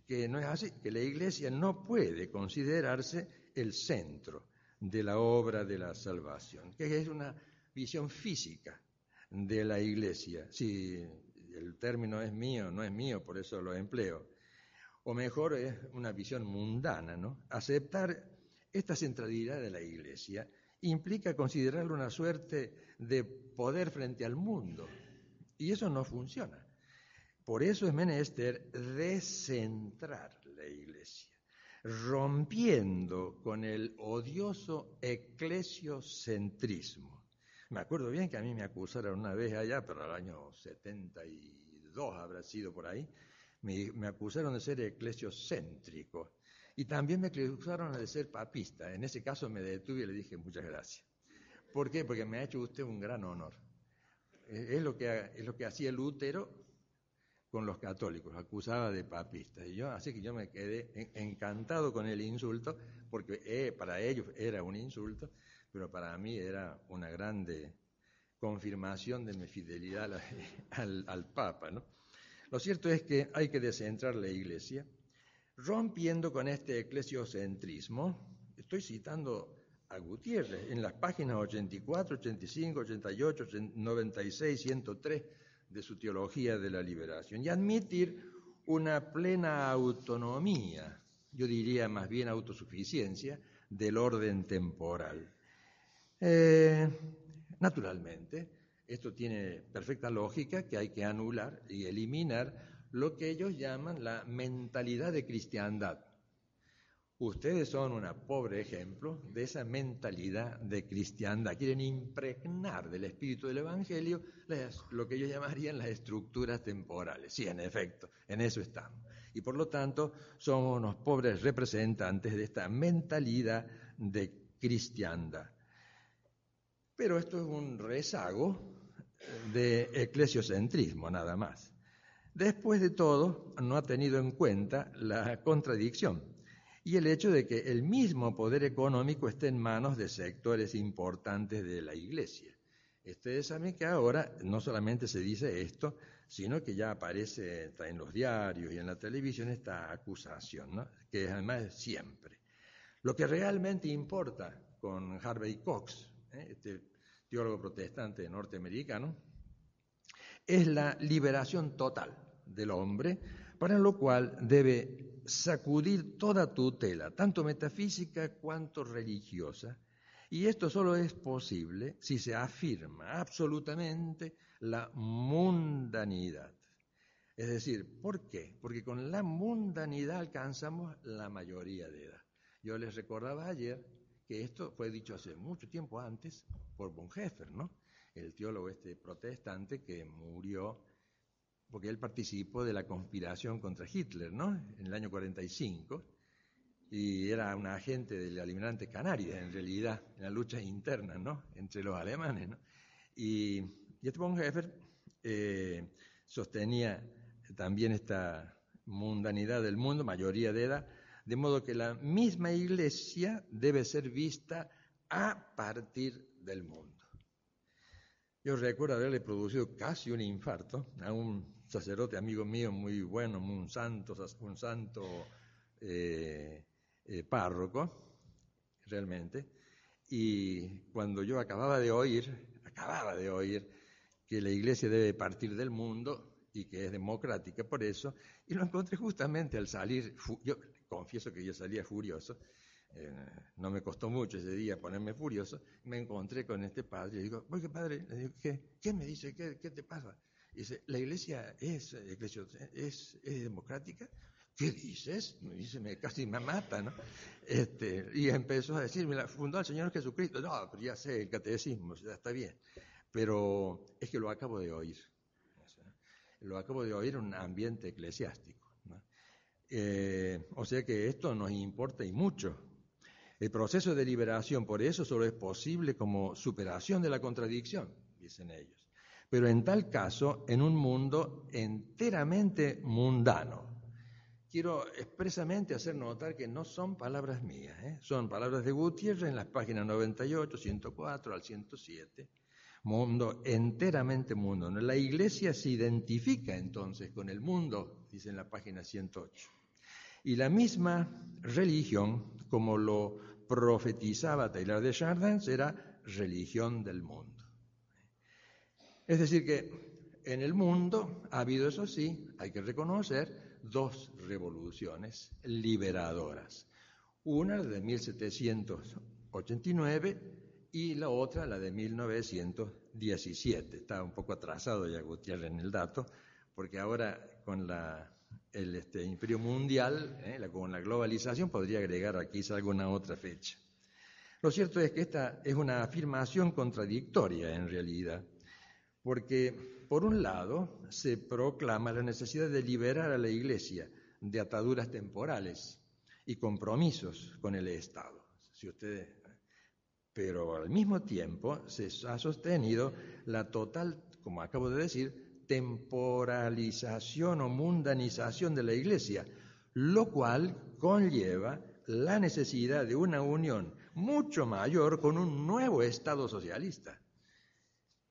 que no es así, que la iglesia no puede considerarse el centro de la obra de la salvación, que es una visión física de la iglesia. Si el término es mío, no es mío, por eso lo empleo. O mejor, es una visión mundana, ¿no? Aceptar esta centralidad de la iglesia implica considerarlo una suerte de poder frente al mundo. Y eso no funciona. Por eso es menester descentrar la iglesia, rompiendo con el odioso eclesiocentrismo. Me acuerdo bien que a mí me acusaron una vez allá, pero al año 72 habrá sido por ahí, me, me acusaron de ser eclesiocéntrico. Y también me acusaron de ser papista. En ese caso me detuve y le dije muchas gracias. ¿Por qué? Porque me ha hecho usted un gran honor. Es lo que, es lo que hacía Lutero con los católicos, acusaba de papista. Y yo, así que yo me quedé encantado con el insulto, porque eh, para ellos era un insulto, pero para mí era una grande confirmación de mi fidelidad al, al Papa. ¿no? Lo cierto es que hay que descentrar la Iglesia rompiendo con este eclesiocentrismo, estoy citando a Gutiérrez en las páginas 84, 85, 88, 96, 103 de su Teología de la Liberación, y admitir una plena autonomía, yo diría más bien autosuficiencia, del orden temporal. Eh, naturalmente, esto tiene perfecta lógica que hay que anular y eliminar lo que ellos llaman la mentalidad de cristiandad. Ustedes son un pobre ejemplo de esa mentalidad de cristiandad. Quieren impregnar del espíritu del Evangelio lo que ellos llamarían las estructuras temporales. Sí, en efecto, en eso estamos. Y por lo tanto, somos unos pobres representantes de esta mentalidad de cristiandad. Pero esto es un rezago de eclesiocentrismo, nada más. Después de todo, no ha tenido en cuenta la contradicción y el hecho de que el mismo poder económico esté en manos de sectores importantes de la Iglesia. Ustedes saben que ahora no solamente se dice esto, sino que ya aparece en los diarios y en la televisión esta acusación, que además siempre. Lo que realmente importa con Harvey Cox, ¿eh? este teólogo protestante norteamericano, es la liberación total del hombre, para lo cual debe sacudir toda tutela, tanto metafísica cuanto religiosa. Y esto solo es posible si se afirma absolutamente la mundanidad. Es decir, ¿por qué? Porque con la mundanidad alcanzamos la mayoría de edad. Yo les recordaba ayer que esto fue dicho hace mucho tiempo antes por Bonhoeffer, ¿no? El teólogo este protestante que murió porque él participó de la conspiración contra Hitler, ¿no? En el año 45. y era un agente del almirante Canarias, en realidad, en la lucha interna, ¿no? Entre los alemanes, ¿no? Y, este von Heffer eh, sostenía también esta mundanidad del mundo, mayoría de edad, de modo que la misma iglesia debe ser vista a partir del mundo. Yo recuerdo haberle producido casi un infarto a un sacerdote amigo mío muy bueno, un santo, un santo eh, eh, párroco, realmente, y cuando yo acababa de oír, acababa de oír que la iglesia debe partir del mundo y que es democrática por eso, y lo encontré justamente al salir, yo confieso que yo salía furioso, eh, no me costó mucho ese día ponerme furioso, me encontré con este padre y digo, oye padre, ¿qué, ¿qué me dice? ¿Qué, ¿Qué, te pasa? Dice, ¿la iglesia es, es, es democrática? ¿qué dices? Me dice, me, casi me mata, ¿no? Este, y empezó a decirme, la fundó el Señor Jesucristo. No, pero ya sé el catecismo, ya está bien. Pero es que lo acabo de oír. Lo acabo de oír en un ambiente eclesiástico. Eh, o sea que esto nos importa y mucho. El proceso de liberación, por eso, solo es posible como superación de la contradicción, dicen ellos. Pero en tal caso, en un mundo enteramente mundano, quiero expresamente hacer notar que no son palabras mías, ¿eh? son palabras de Gutiérrez en las páginas 98, 104 al 107. Mundo, enteramente mundo. La iglesia se identifica entonces con el mundo, dice en la página 108. Y la misma religión, como lo profetizaba Taylor de Chardin, será religión del mundo. Es decir, que en el mundo ha habido, eso sí, hay que reconocer, dos revoluciones liberadoras. Una de 1789 y la otra la de 1917. Está un poco atrasado ya Gutiérrez en el dato, porque ahora con la, el este, imperio mundial, eh, con la globalización, podría agregar aquí alguna otra fecha. Lo cierto es que esta es una afirmación contradictoria en realidad, porque por un lado, se proclama la necesidad de liberar a la Iglesia de ataduras temporales y compromisos con el Estado. Si ustedes, pero al mismo tiempo se ha sostenido la total, como acabo de decir, temporalización o mundanización de la Iglesia, lo cual conlleva la necesidad de una unión mucho mayor con un nuevo Estado socialista.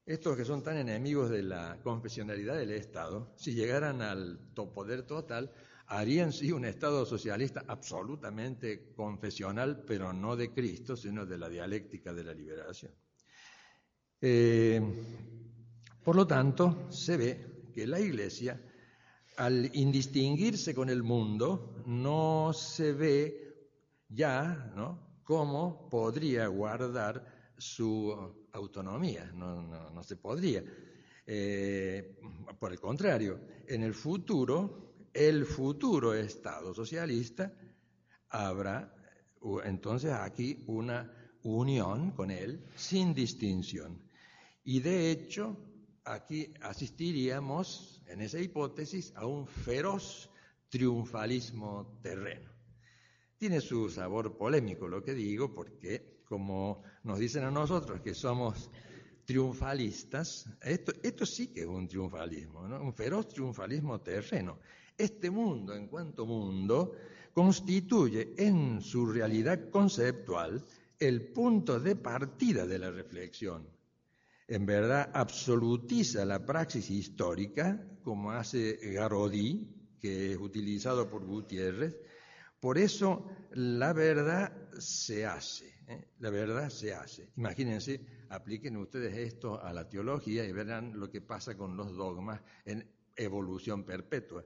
Estos que son tan enemigos de la confesionalidad del Estado, si llegaran al poder total, harían sí un Estado socialista absolutamente confesional, pero no de Cristo, sino de la dialéctica de la liberación. Eh, por lo tanto, se ve que la Iglesia, al indistinguirse con el mundo, no se ve ya ¿no? cómo podría guardar su autonomía, no, se podría. Eh, por el contrario, en el futuro, el futuro Estado socialista habrá entonces aquí una unión con él sin distinción. Y de hecho, aquí asistiríamos, en esa hipótesis, a un feroz triunfalismo terreno. Tiene su sabor polémico lo que digo, porque como nos dicen a nosotros que somos triunfalistas, esto, sí que es un triunfalismo, un feroz triunfalismo terreno. Este mundo, en cuanto mundo, constituye en su realidad conceptual el punto de partida de la reflexión. En verdad, absolutiza la praxis histórica, como hace Garodi, que es utilizado por Gutiérrez. Por eso, la verdad se hace. ¿Eh? La verdad se hace. Imagínense, apliquen ustedes esto a la teología y verán lo que pasa con los dogmas en evolución perpetua.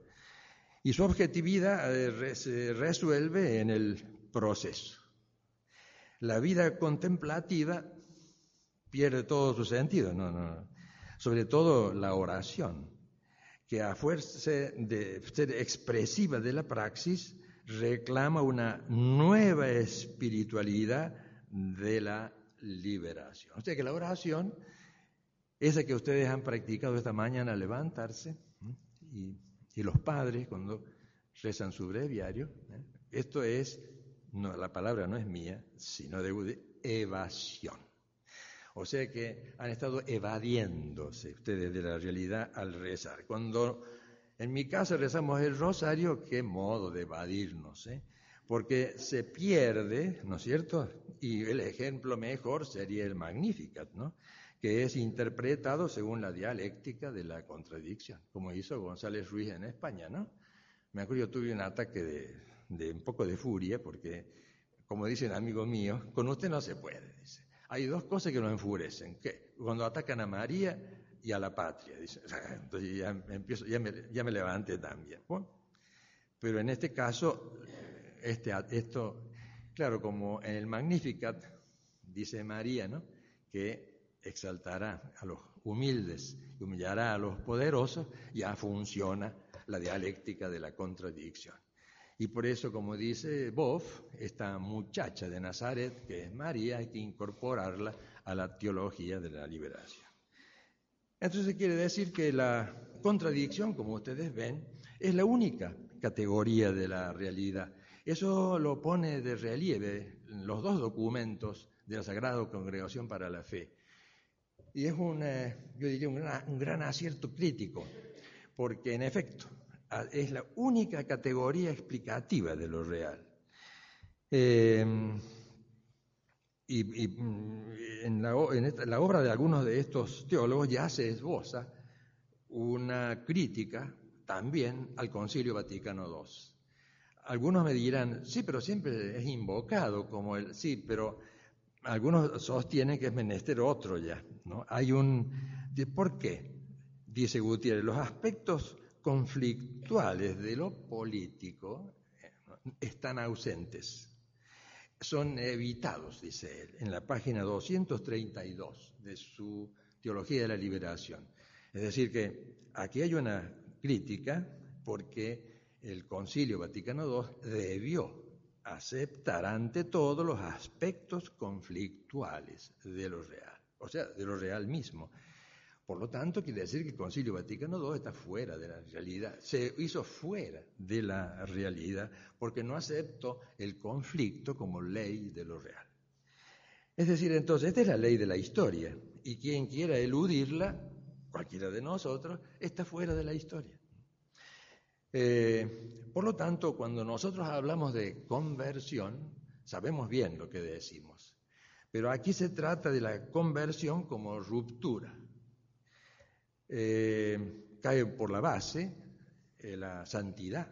Y su objetividad eh, se resuelve en el proceso. La vida contemplativa pierde todo su sentido, no, no. sobre todo la oración, que a fuerza de ser expresiva de la praxis, reclama una nueva espiritualidad de la liberación. O sea que la oración, esa que ustedes han practicado esta mañana, levantarse, y, los padres cuando rezan su breviario, ¿eh? esto es no, la palabra no es mía, sino de evasión. O sea que han estado evadiéndose ustedes de la realidad al rezar. Cuando en mi casa rezamos el rosario, qué modo de evadirnos, ¿eh? Porque se pierde, ¿no es cierto? Y el ejemplo mejor sería el Magnificat, ¿no? que es interpretado según la dialéctica de la contradicción, como hizo González Ruiz en España, ¿no? Me acuerdo, yo tuve un ataque de, un poco de furia, porque, como dicen amigos míos, con usted no se puede, dice. Hay dos cosas que nos enfurecen, que cuando atacan a María y a la patria, dice. Entonces ya, me, ya levanté también. pero en este caso, este, esto, claro, como en el Magnificat, dice María, ¿no? Que exaltará a los humildes y humillará a los poderosos, ya funciona la dialéctica de la contradicción. Y por eso, como dice Boff, esta muchacha de Nazaret, que es María, hay que incorporarla a la teología de la liberación. Entonces quiere decir que la contradicción, como ustedes ven, es la única categoría de la realidad. Eso lo pone de relieve los dos documentos de la Sagrada Congregación para la Fe, y es un, yo diría, un gran, acierto crítico, porque en efecto es la única categoría explicativa de lo real. Eh, y, mm, en, la, la, obra de algunos de estos teólogos ya se esboza una crítica también al Concilio Vaticano II. Algunos me dirán, sí, pero siempre es invocado como el, sí, pero algunos sostienen que es menester otro ya. ¿no? Hay un. ¿Por qué? Dice Gutiérrez, los aspectos conflictuales de lo político eh, están ausentes. Son evitados, dice él, en la página 232 de su Teología de la Liberación. Es decir, que aquí hay una crítica porque el Concilio Vaticano II debió aceptar ante todo los aspectos conflictuales de lo real, o sea, de lo real mismo. Por lo tanto, quiere decir que el Concilio Vaticano II está fuera de la realidad, se hizo fuera de la realidad porque no aceptó el conflicto como ley de lo real. Es decir, entonces, esta es la ley de la historia y quien quiera eludirla, cualquiera de nosotros, está fuera de la historia. Eh, por lo tanto, cuando nosotros hablamos de conversión, sabemos bien lo que decimos. Pero aquí se trata de la conversión como ruptura. Eh, cae por la base eh, la santidad,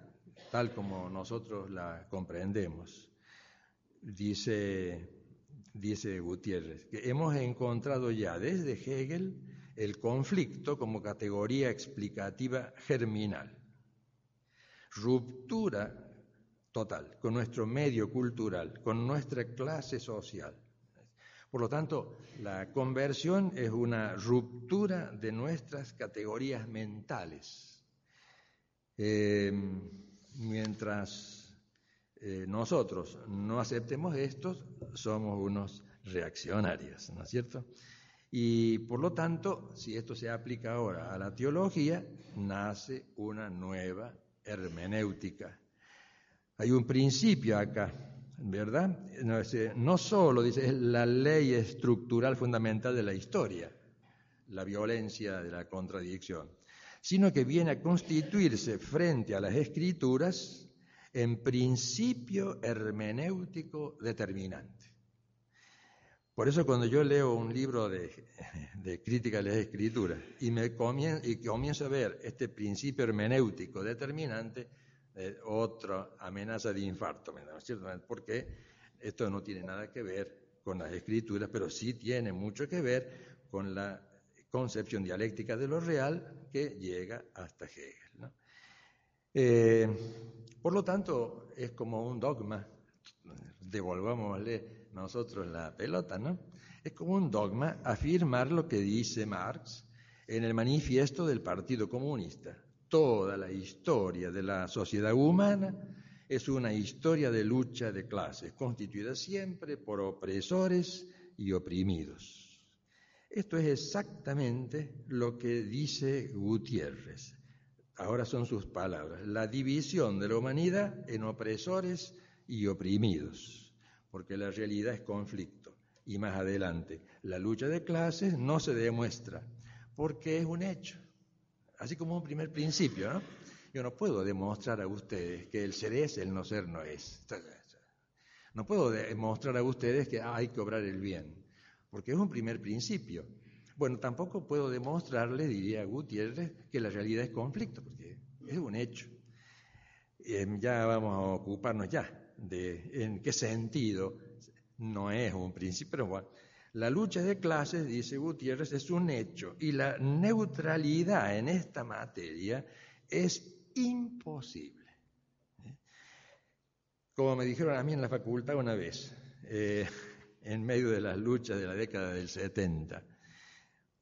tal como nosotros la comprendemos. Dice, dice Gutiérrez, que hemos encontrado ya desde Hegel el conflicto como categoría explicativa germinal ruptura total con nuestro medio cultural, con nuestra clase social. Por lo tanto, la conversión es una ruptura de nuestras categorías mentales. Eh, mientras eh, nosotros no aceptemos esto, somos unos reaccionarios, ¿no es cierto? Y por lo tanto, si esto se aplica ahora a la teología, nace una nueva hermenéutica. Hay un principio acá, ¿verdad? No, solo, dice, es la ley estructural fundamental de la historia, la violencia de la contradicción, sino que viene a constituirse frente a las escrituras en principio hermenéutico determinante. Por eso cuando yo leo un libro de, crítica de las escrituras y, me comienzo, a ver este principio hermenéutico determinante, eh, otra amenaza de infarto, ¿no es cierto? Porque esto no tiene nada que ver con las escrituras, pero sí tiene mucho que ver con la concepción dialéctica de lo real que llega hasta Hegel. Eh, por lo tanto, es como un dogma, devolvámosle nosotros la pelota, ¿no? Es como un dogma afirmar lo que dice Marx en el manifiesto del Partido Comunista. Toda la historia de la sociedad humana es una historia de lucha de clases, constituida siempre por opresores y oprimidos. Esto es exactamente lo que dice Gutiérrez. Ahora son sus palabras. La división de la humanidad en opresores y oprimidos, porque la realidad es conflicto. Y más adelante, la lucha de clases no se demuestra, porque es un hecho, así como un primer principio, ¿no? Yo no puedo demostrar a ustedes que el ser es, el no ser no es. No puedo demostrar a ustedes que hay que obrar el bien, porque es un primer principio. Bueno, tampoco puedo demostrarle, diría Gutiérrez, que la realidad es conflicto, porque es un hecho. Em, ya vamos a ocuparnos ya de en qué sentido no es un principio, pero bueno, la lucha de clases, dice Gutiérrez, es un hecho y la neutralidad en esta materia es imposible. ¿eh? Como me dijeron a mí en la facultad una vez, eh, en medio de las luchas de la década del 70,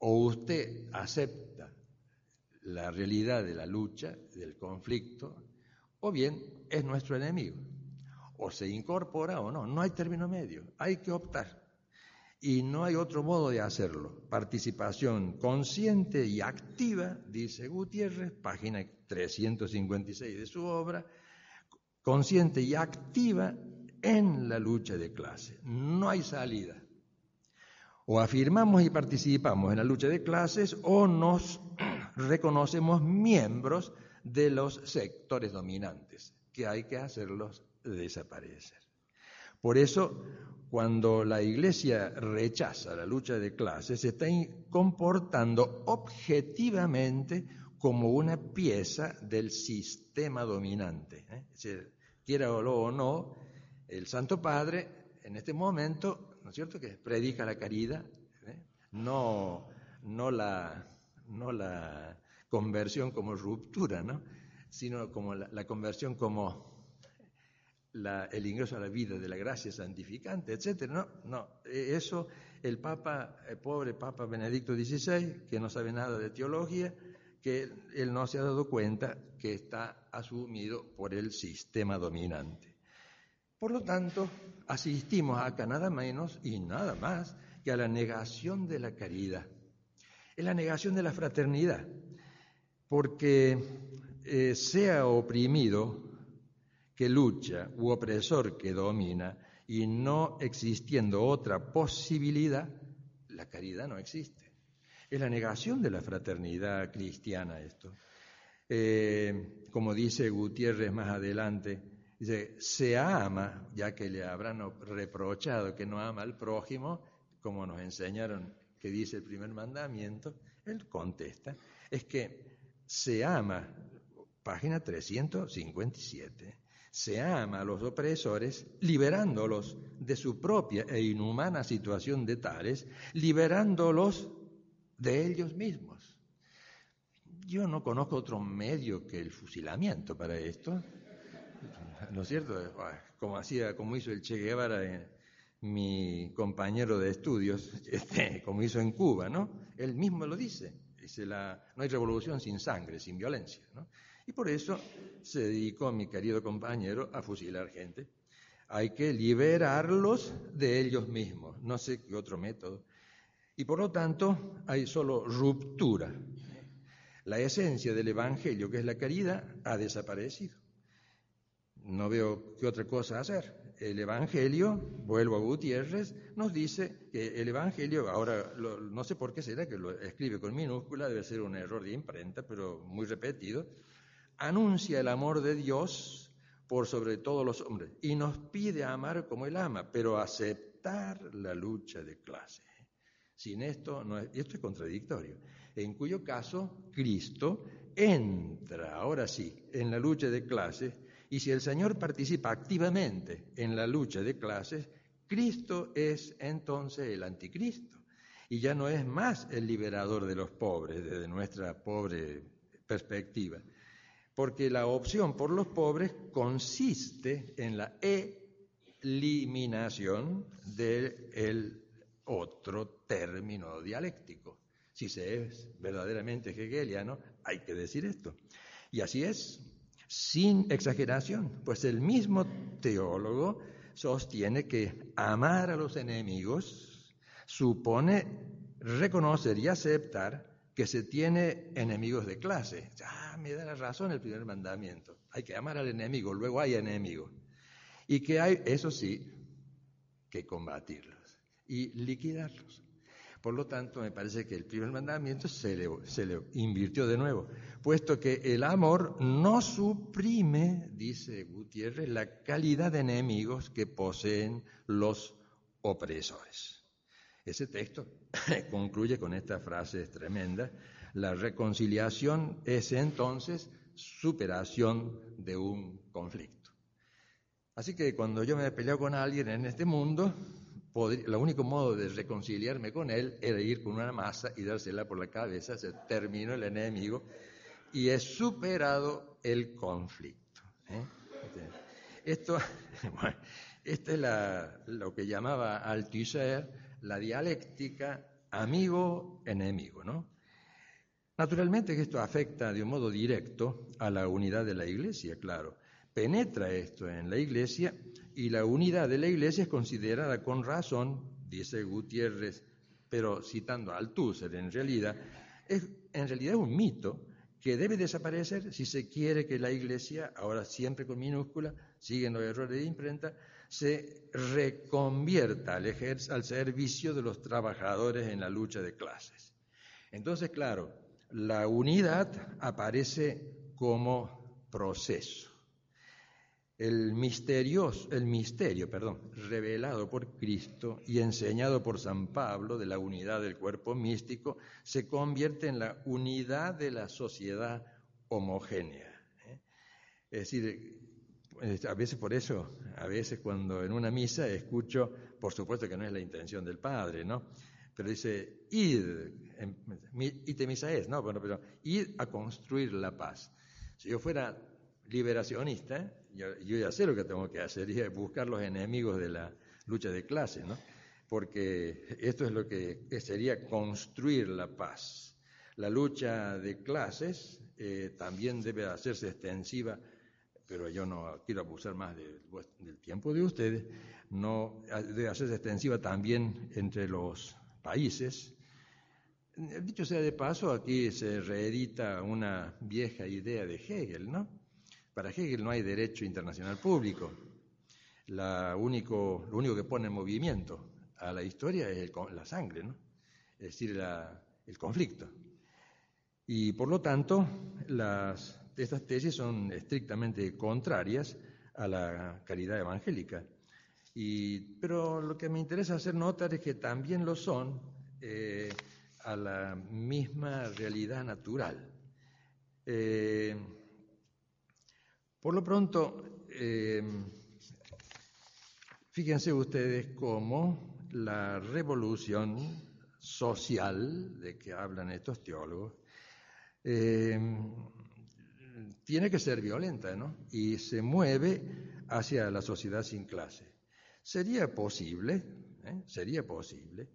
o usted acepta la realidad de la lucha, del conflicto, o bien es nuestro enemigo. O se incorpora o no, no hay término medio, hay que optar. Y no hay otro modo de hacerlo. Participación consciente y activa, dice Gutiérrez, página 356 de su obra, consciente y activa en la lucha de clase. No hay salida. O afirmamos y participamos en la lucha de clases o nos reconocemos miembros de los sectores dominantes, que hay que hacerlos desaparecer. Por eso, cuando la Iglesia rechaza la lucha de clases, se está comportando objetivamente como una pieza del sistema dominante. ¿eh? quiera o no, el Santo Padre en este momento ¿no es cierto?, que predica la caridad, ¿eh? no, no, la, no la conversión como ruptura, ¿no? sino como la, conversión como el ingreso a la vida de la gracia santificante, etc. No, no, e, eso el Papa, el pobre Papa Benedicto XVI, que no sabe nada de teología, que él no se ha dado cuenta que está asumido por el sistema dominante. Por lo tanto, asistimos acá nada menos y nada más que a la negación de la caridad. Es la negación de la fraternidad, porque eh, sea oprimido que lucha u opresor que domina y no existiendo otra posibilidad, la caridad no existe. Es la negación de la fraternidad cristiana esto. Eh, como dice Gutiérrez más adelante, Dice, se ama, ya que le habrán reprochado que no ama al prójimo, como nos enseñaron que dice el primer mandamiento, él contesta, es que se ama, página 357, se ama a los opresores liberándolos de su propia e inhumana situación de tales, liberándolos de ellos mismos. Yo no conozco otro medio que el fusilamiento para esto. ¿no es cierto? Como hacía, como hizo el Che Guevara, eh, mi compañero de estudios, este, como hizo en Cuba, ¿no? Él mismo lo dice, dice la, no hay revolución sin sangre, sin violencia, ¿no? Y por eso se dedicó mi querido compañero a fusilar gente. Hay que liberarlos de ellos mismos, no sé qué otro método. Y por lo tanto hay solo ruptura. La esencia del Evangelio, que es la caridad, ha desaparecido no veo qué otra cosa hacer. El Evangelio, vuelvo a Gutiérrez, nos dice que el Evangelio, ahora no sé por qué será que lo escribe con minúscula, debe ser un error de imprenta, pero muy repetido, anuncia el amor de Dios por sobre todos los hombres y nos pide amar como Él ama, pero aceptar la lucha de clase. Sin esto, no es, esto es contradictorio, en cuyo caso Cristo entra, ahora sí, en la lucha de clases y si el Señor participa activamente en la lucha de clases, Cristo es entonces el anticristo. Y ya no es más el liberador de los pobres desde nuestra pobre perspectiva. Porque la opción por los pobres consiste en la eliminación del otro término dialéctico. Si se es verdaderamente hegeliano, hay que decir esto. Y así es, sin exageración, pues el mismo teólogo sostiene que amar a los enemigos supone reconocer y aceptar que se tiene enemigos de clase. Ah, me da la razón el primer mandamiento. Hay que amar al enemigo, luego hay enemigo. y que hay, eso sí, que combatirlos y liquidarlos. Por lo tanto, me parece que el primer mandamiento se le, se le, invirtió de nuevo, puesto que el amor no suprime, dice Gutiérrez, la calidad de enemigos que poseen los opresores. Ese texto concluye con esta frase tremenda, la reconciliación es entonces superación de un conflicto. Así que cuando yo me he peleado con alguien en este mundo, el único modo de reconciliarme con él era ir con una masa y dársela por la cabeza, se terminó el enemigo y he superado el conflicto. ¿eh? Esto, bueno, es lo que llamaba Althusser la dialéctica amigo-enemigo, ¿no? Naturalmente que esto afecta de un modo directo a la unidad de la Iglesia, claro. Penetra esto en la Iglesia y la unidad de la Iglesia es considerada con razón, dice Gutiérrez, pero citando a Althusser en realidad, es en realidad un mito que debe desaparecer si se quiere que la Iglesia, ahora siempre con minúscula, siguen los errores de imprenta, se reconvierta al, servicio de los trabajadores en la lucha de clases. Entonces, claro, la unidad aparece como proceso. El, misterioso, el misterio perdón, revelado por Cristo y enseñado por San Pablo de la unidad del cuerpo místico se convierte en la unidad de la sociedad homogénea. ¿eh? Es decir, a veces por eso, a veces cuando en una misa escucho, por supuesto que no es la intención del Padre, ¿no? pero dice, id, ite misa es, no, bueno, pero id a construir la paz. Si yo fuera liberacionista, yo, ya sé lo que tengo que hacer, y buscar los enemigos de la lucha de clases, ¿no? Porque esto es lo que sería construir la paz. La lucha de clases eh, también debe hacerse extensiva, pero yo no quiero abusar más del tiempo de ustedes, no debe hacerse extensiva también entre los países. Dicho sea de paso, aquí se reedita una vieja idea de Hegel, ¿no? Para Hegel no hay derecho internacional público. La único, lo único que pone en movimiento a la historia es la sangre, ¿no? Es decir, el conflicto. Y por lo tanto, las, estas tesis son estrictamente contrarias a la caridad evangélica. Y, pero lo que me interesa hacer notar es que también lo son eh, a la misma realidad natural. Eh, por lo pronto, eh, fíjense ustedes cómo la revolución social de que hablan estos teólogos tiene que ser violenta, ¿no? Y se mueve hacia la sociedad sin clase. Sería posible, ¿eh? sería posible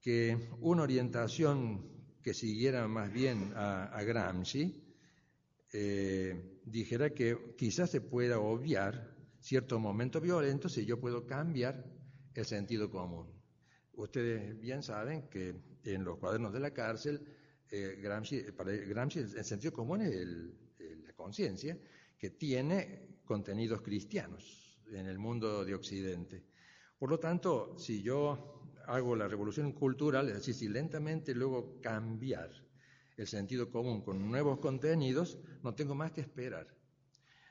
que una orientación que siguiera más bien a, Gramsci eh, dijera que quizás se pueda obviar cierto momento violento si yo puedo cambiar el sentido común. Ustedes bien saben que en los cuadernos de la cárcel, eh, Gramsci, para el sentido común es la conciencia que tiene contenidos cristianos en el mundo de Occidente. Por lo tanto, si yo hago la revolución cultural, es decir, si lentamente luego cambiar el sentido común con nuevos contenidos, no tengo más que esperar.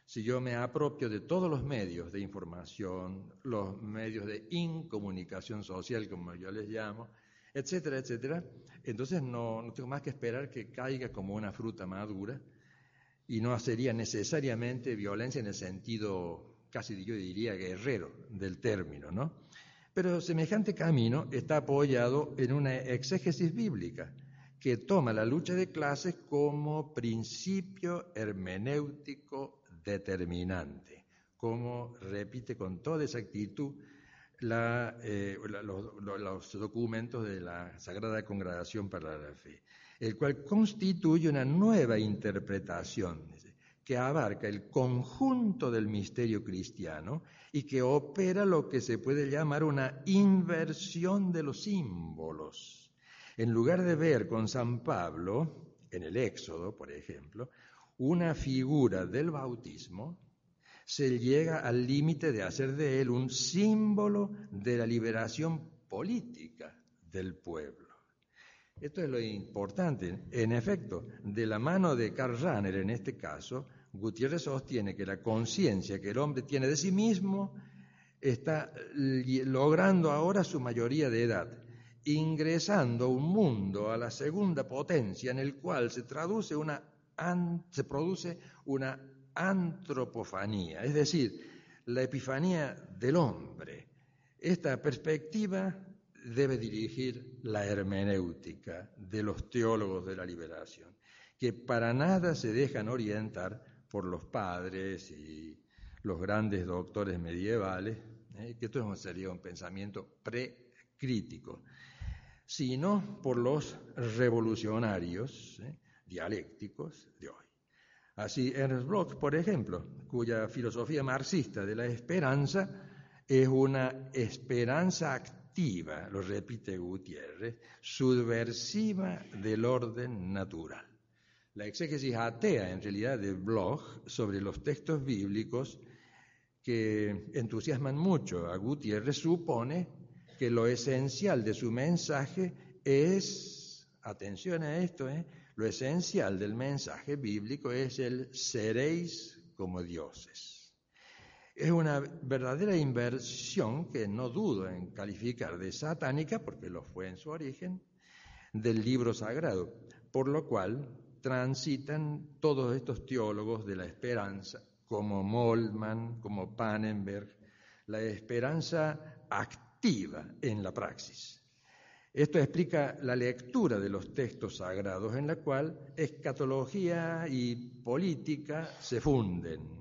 Si yo me apropio de todos los medios de información, los medios de incomunicación social, como yo les llamo, etcétera, etcétera, entonces no, no tengo más que esperar que caiga como una fruta madura y no sería necesariamente violencia en el sentido casi yo diría guerrero del término, ¿no? Pero semejante camino está apoyado en una exégesis bíblica que toma la lucha de clases como principio hermenéutico determinante, como repite con toda exactitud eh, los documentos de la Sagrada Congregación para la Fe, el cual constituye una nueva interpretación que abarca el conjunto del misterio cristiano y que opera lo que se puede llamar una inversión de los símbolos. En lugar de ver con San Pablo, en el Éxodo, por ejemplo, una figura del bautismo, se llega al límite de hacer de él un símbolo de la liberación política del pueblo. Esto es lo importante. En efecto, de la mano de Karl Rahner en este caso, Gutiérrez sostiene que la conciencia que el hombre tiene de sí mismo está logrando ahora su mayoría de edad, ingresando un mundo, a la segunda potencia, en el cual se, se produce una antropofanía, es decir, la epifanía del hombre. Esta perspectiva debe dirigir la hermenéutica de los teólogos de la liberación, que para nada se dejan orientar por los padres y los grandes doctores medievales, ¿eh? que esto sería un pensamiento precrítico, sino por los revolucionarios ¿eh? dialécticos de hoy. Así, Ernst Bloch, por ejemplo, cuya filosofía marxista de la esperanza es una esperanza activa, lo repite Gutiérrez, subversiva del orden natural. La exégesis atea, en realidad, de Bloch sobre los textos bíblicos que entusiasman mucho a Gutiérrez supone que lo esencial de su mensaje es, atención a esto, ¿eh? lo esencial del mensaje bíblico es el seréis como dioses. Es una verdadera inversión que no dudo en calificar de satánica, porque lo fue en su origen, del libro sagrado, por lo cual transitan todos estos teólogos de la esperanza, como Moltmann, como Pannenberg, la esperanza activa en la praxis. Esto explica la lectura de los textos sagrados en la cual escatología y política se funden.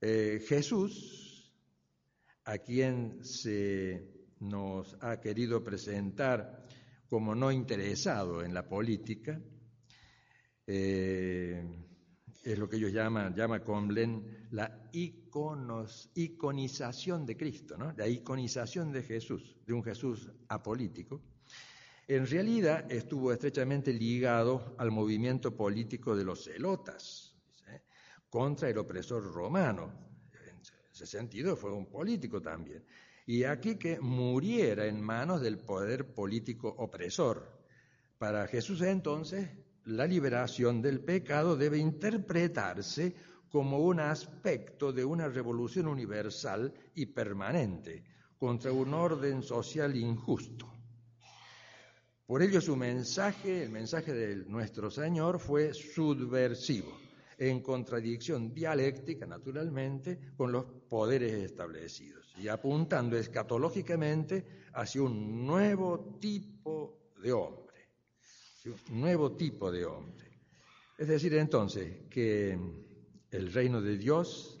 Eh, Jesús, a quien se nos ha querido presentar como no interesado en la política, eh, es lo que ellos llaman, llama Comlen la iconización de Cristo, ¿no? la iconización de Jesús, de un Jesús apolítico, en realidad estuvo estrechamente ligado al movimiento político de los celotas contra el opresor romano. En ese sentido fue un político también. Y aquí que muriera en manos del poder político opresor. Para Jesús entonces la liberación del pecado debe interpretarse como un aspecto de una revolución universal y permanente contra un orden social injusto. Por ello su mensaje, el mensaje de nuestro Señor, fue subversivo, en contradicción dialéctica, naturalmente, con los poderes establecidos y apuntando escatológicamente hacia un nuevo tipo de hombre un nuevo tipo de hombre. Es decir, entonces, que el reino de Dios,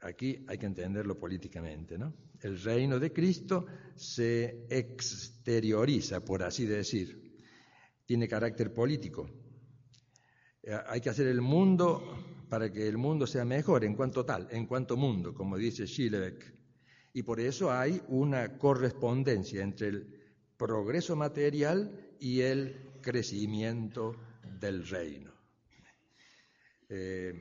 aquí hay que entenderlo políticamente, ¿no? El reino de Cristo se exterioriza, por así decir, tiene carácter político. Eh, hay que hacer el mundo para que el mundo sea mejor en cuanto tal, en cuanto mundo, como dice Schillebeck. Y por eso hay una correspondencia entre el progreso material y el crecimiento del reino. Eh,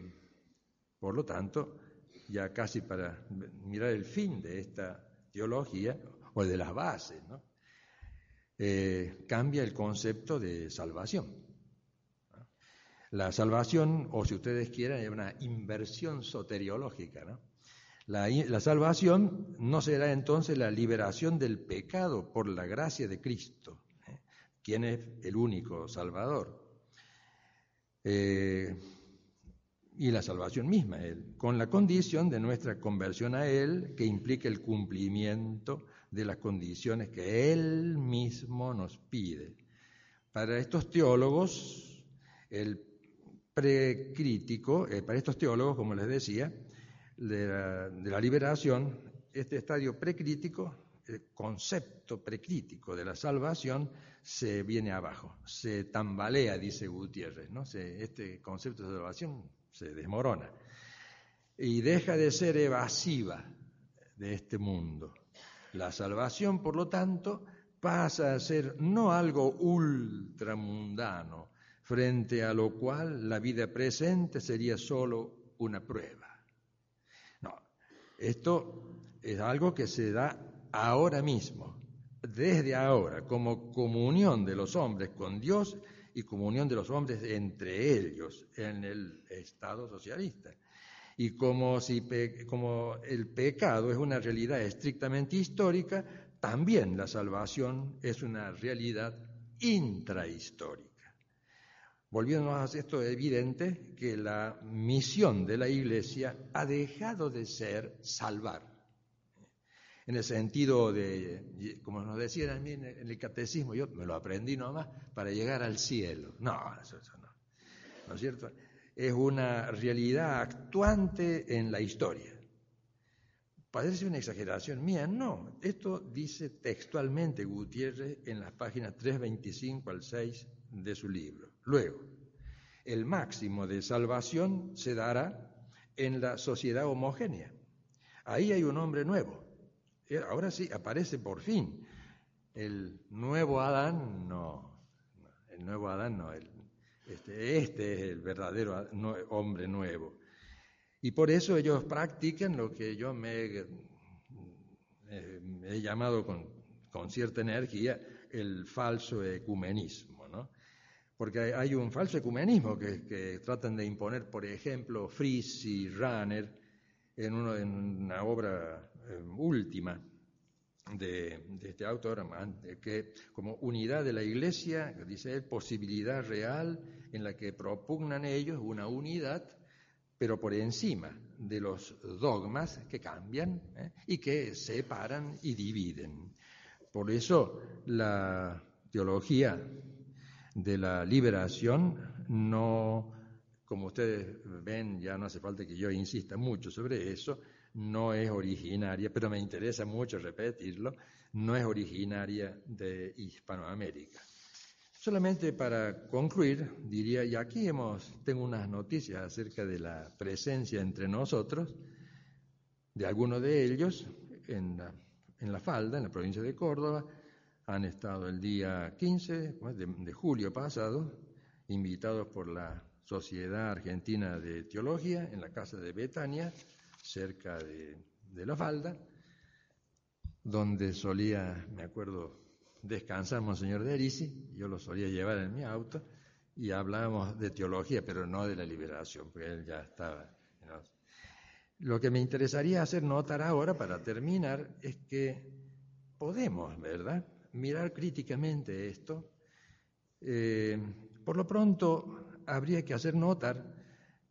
por lo tanto, ya casi para mirar el fin de esta teología, o de las bases, eh, cambia el concepto de salvación. La salvación, o si ustedes quieren, es una inversión soteriológica. la, salvación no será entonces la liberación del pecado por la gracia de Cristo, quién es el único Salvador. Eh, y la salvación misma, Él, con la condición de nuestra conversión a Él, que implica el cumplimiento de las condiciones que Él mismo nos pide. Para estos teólogos, el precrítico, eh, para estos teólogos, como les decía, de la, liberación, este estadio precrítico, el concepto precrítico de la salvación, se viene abajo, se tambalea, dice Gutiérrez, ¿no? este concepto de salvación se desmorona y deja de ser evasiva de este mundo. La salvación, por lo tanto, pasa a ser no algo ultramundano, frente a lo cual la vida presente sería solo una prueba. Esto es algo que se da ahora mismo, desde ahora, como comunión de los hombres con Dios y comunión de los hombres entre ellos en el Estado socialista. Y como, si como el pecado es una realidad estrictamente histórica, también la salvación es una realidad intrahistórica. Volviendo a esto, es evidente que la misión de la Iglesia ha dejado de ser salvar. En el sentido de, como nos decían en el catecismo, yo me lo aprendí nomás para llegar al cielo. No, eso, no. ¿No es cierto? Es una realidad actuante en la historia. Parece una exageración mía, no. Esto dice textualmente Gutiérrez en las páginas 325 al 6 de su libro. Luego, el máximo de salvación se dará en la sociedad homogénea. Ahí hay un hombre nuevo. Ahora sí, aparece por fin. El nuevo Adán, no. El nuevo Adán, no. este, este, es el verdadero hombre nuevo. Y por eso ellos practican lo que yo me eh, he llamado con cierta energía el falso ecumenismo. Porque hay un falso ecumenismo que, tratan de imponer, por ejemplo, Fries y Runner en, una obra eh, última de, este autor, que como unidad de la Iglesia, dice él, posibilidad real en la que propugnan ellos una unidad, pero por encima de los dogmas que cambian ¿eh? y que separan y dividen. Por eso la teología de la liberación no, como ustedes ven, ya no hace falta que yo insista mucho sobre eso, no es originaria, pero me interesa mucho repetirlo, no es originaria de Hispanoamérica. Solamente para concluir, diría, y aquí hemos, tengo unas noticias acerca de la presencia entre nosotros de algunos de ellos en la, en la falda, en la provincia de Córdoba, han estado el día 15 pues, de, julio pasado, invitados por la Sociedad Argentina de Teología en la casa de Betania, cerca de, La Falda, donde solía, me acuerdo, descansar Monseñor de Erisi, yo lo solía llevar en mi auto, y hablábamos de teología, pero no de la liberación, porque él ya estaba. Lo que me interesaría hacer notar ahora, para terminar, es que podemos, ¿verdad? Mirar críticamente esto. Eh, por lo pronto, habría que hacer notar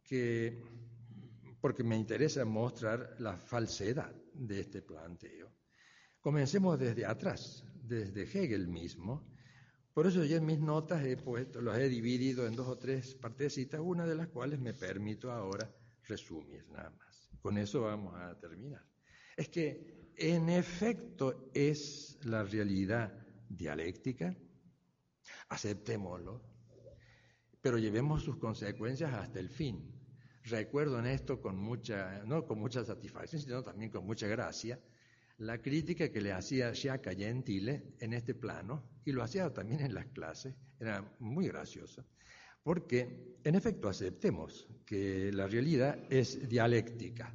que, porque me interesa mostrar la falsedad de este planteo, comencemos desde atrás, desde Hegel mismo. Por eso yo en mis notas he puesto, los he dividido en dos o tres partecitas, una de las cuales me permito ahora resumir nada más. Con eso vamos a terminar. Es que en efecto es la realidad dialéctica, aceptémoslo, pero llevemos sus consecuencias hasta el fin. Recuerdo en esto con mucha, no con mucha satisfacción, sino también con mucha gracia, la crítica que le hacía Sciacca Gentile en este plano, y lo hacía también en las clases, era muy gracioso, porque en efecto aceptemos que la realidad es dialéctica.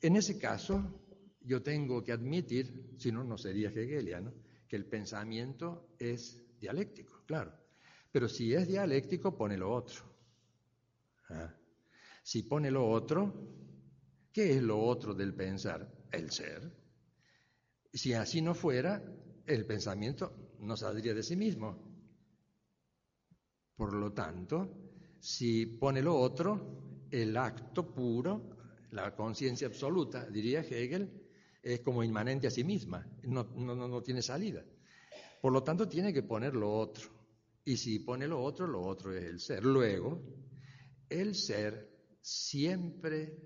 En ese caso, yo tengo que admitir, si no, no sería hegeliano, que el pensamiento es dialéctico, claro. Pero si es dialéctico, pone lo otro. ¿Ah? Si pone lo otro, ¿qué es lo otro del pensar? El ser. Si así no fuera, el pensamiento no saldría de sí mismo. Por lo tanto, si pone lo otro, el acto puro, la conciencia absoluta, diría Hegel, es como inmanente a sí misma, no, no, no tiene salida. Por lo tanto, tiene que poner lo otro. Y si pone lo otro, lo otro es el ser. Luego, el ser siempre,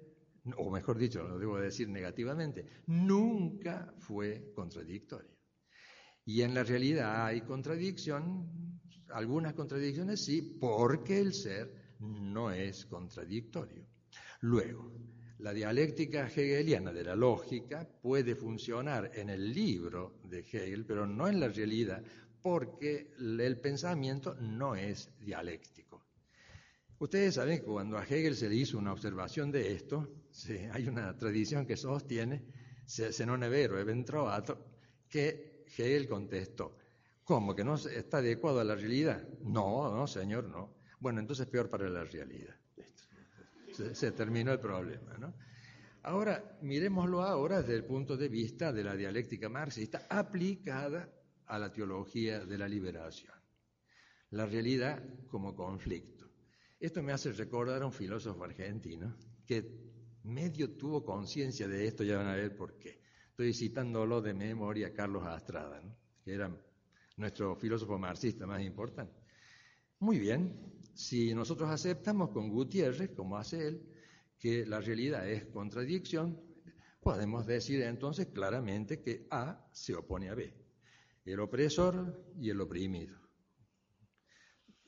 o mejor dicho, lo debo decir negativamente, nunca fue contradictorio. Y en la realidad hay contradicción, algunas contradicciones sí, porque el ser no es contradictorio. Luego, la dialéctica hegeliana de la lógica puede funcionar en el libro de Hegel, pero no en la realidad, porque el pensamiento no es dialéctico. Ustedes saben que cuando a Hegel se le hizo una observación de esto, hay una tradizione che sostiene, se, se non è vero trovato, che Hegel contestó, ¿cómo que no está adecuado a la realidad? No, no, señor, no. Bueno, entonces peor para la realidad. Se, terminó el problema, ¿no? Ahora, miremoslo ahora desde el punto de vista de la dialéctica marxista aplicada a la teología de la liberación. La realidad como conflicto. Esto me hace recordar a un filósofo argentino que medio tuvo conciencia de esto, ya van a ver por qué. Estoy citándolo de memoria a Carlos Astrada, que era nuestro filósofo marxista más importante. Muy bien, si nosotros aceptamos con Gutiérrez, como hace él, que la realidad es contradicción, podemos decir entonces claramente que A se opone a B, el opresor y el oprimido.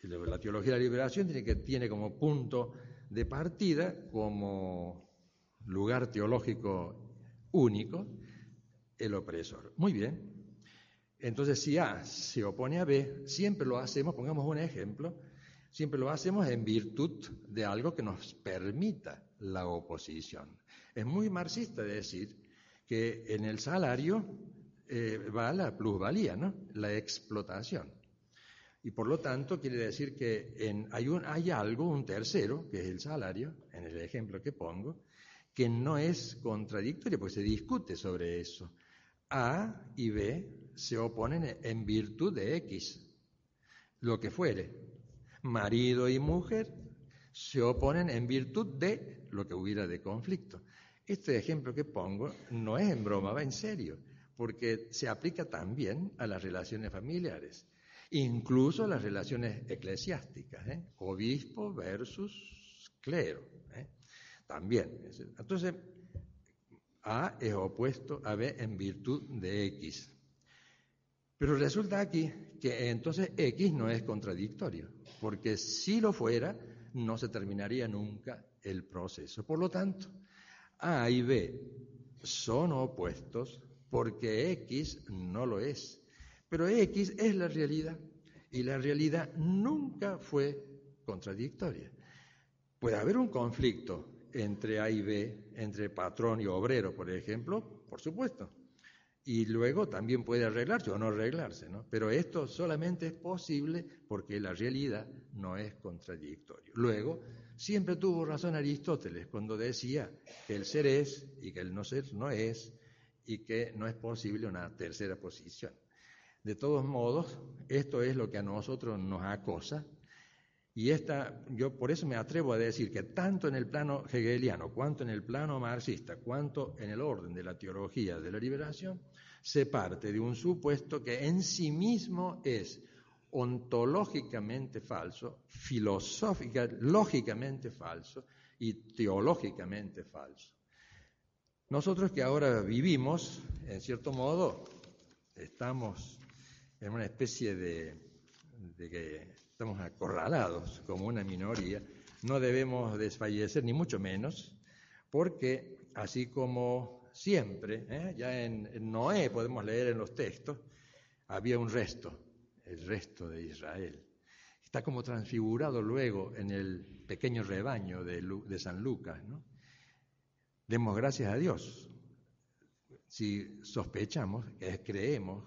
La teología de la liberación tiene, que, tiene como punto de partida, como lugar teológico único, el opresor. Muy bien. Entonces, si A se opone a B, siempre lo hacemos, pongamos un ejemplo, siempre lo hacemos en virtud de algo que nos permita la oposición. Es muy marxista decir que en el salario eh, va la plusvalía, ¿no? la explotación. Y por lo tanto quiere decir que hay, hay algo, un tercero, que es el salario, en el ejemplo que pongo, que no es contradictorio, porque se discute sobre eso. A y B se oponen en virtud de X, lo que fuere. Marido y mujer se oponen en virtud de lo que hubiera de conflicto. Este ejemplo que pongo no es en broma, va en serio, porque se aplica también a las relaciones familiares, incluso a las relaciones eclesiásticas, ¿eh? obispo versus clero. ¿eh? También. Entonces, A es opuesto a B en virtud de X. Pero resulta aquí que entonces X no es contradictorio, porque si lo fuera, no se terminaría nunca el proceso. Por lo tanto, A y B son opuestos porque X no lo es. Pero X es la realidad y la realidad nunca fue contradictoria. Puede haber un conflicto entre A y B, entre patrón y obrero, por ejemplo, por supuesto. Y luego también puede arreglarse o no arreglarse, ¿no? Pero esto solamente es posible porque la realidad no es contradictoria. Luego, siempre tuvo razón Aristóteles cuando decía que el ser es y que el no ser no es y que no es posible una tercera posición. De todos modos, esto es lo que a nosotros nos acosa y esta, yo por eso me atrevo a decir que tanto en el plano hegeliano, cuanto en el plano marxista, cuanto en el orden de la teología de la liberación, se parte de un supuesto que en sí mismo es ontológicamente falso, filosófica, lógicamente falso y teológicamente falso. Nosotros que ahora vivimos, en cierto modo, estamos en una especie de, de estamos acorralados como una minoría, no debemos desfallecer ni mucho menos, porque así como siempre, ¿eh? ya en, Noé podemos leer en los textos, había un resto, el resto de Israel. Está como transfigurado luego en el pequeño rebaño de, San Lucas. Demos gracias a Dios. Si sospechamos, creemos,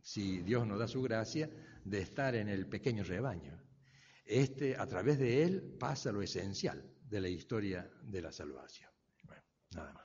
si Dios nos da su gracia, de estar en el pequeño rebaño. Este, a través de él pasa lo esencial de la historia de la salvación. Bueno, nada más.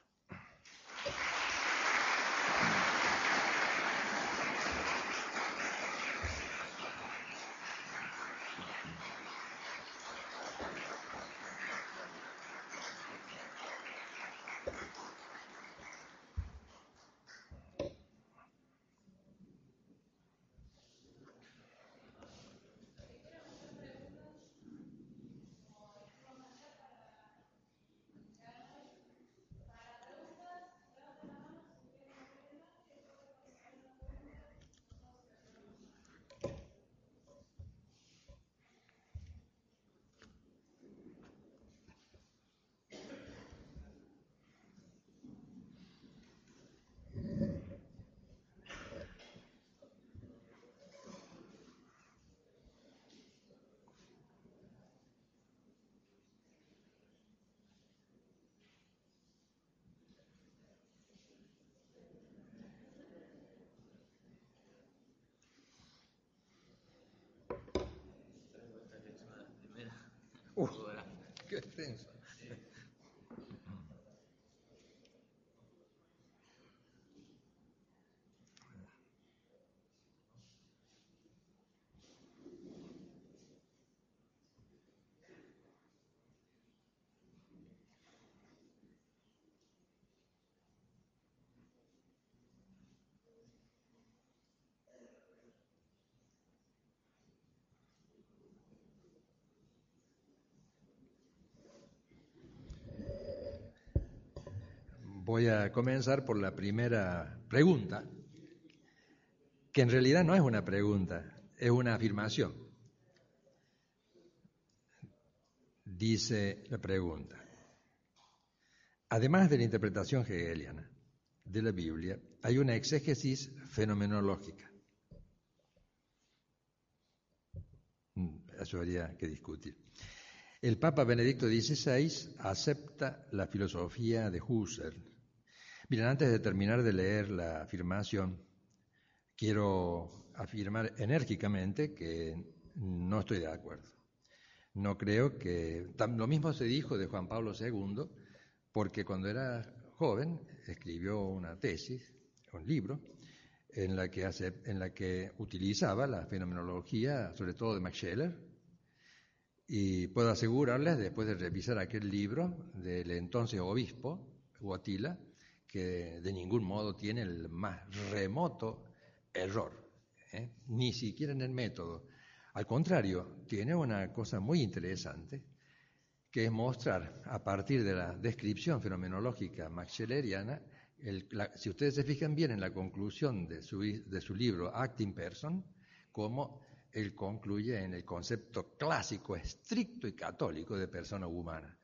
Voy a comenzar por la primera pregunta, que en realidad no es una pregunta, es una afirmación. Dice la pregunta, además de la interpretación hegeliana de la Biblia, hay una exégesis fenomenológica. Mm, eso habría que discutir. El Papa Benedicto XVI acepta la filosofía de Husserl Miren, antes de terminar de leer la afirmación, quiero afirmar enérgicamente que no estoy de acuerdo. No creo que... Lo mismo se dijo de Juan Pablo II, porque cuando era joven escribió una tesis, un libro, en la que, hace, en la que utilizaba la fenomenología, sobre todo de Max Scheler, y puedo asegurarles, después de revisar aquel libro del entonces obispo, Guatila, que de ningún modo tiene el más remoto error, ¿eh? ni siquiera en el método. Al contrario, tiene una cosa muy interesante, que es mostrar a partir de la descripción fenomenológica maxelleriana, si ustedes se fijan bien en la conclusión de su, de su libro Acting Person, cómo él concluye en el concepto clásico, estricto y católico de persona humana,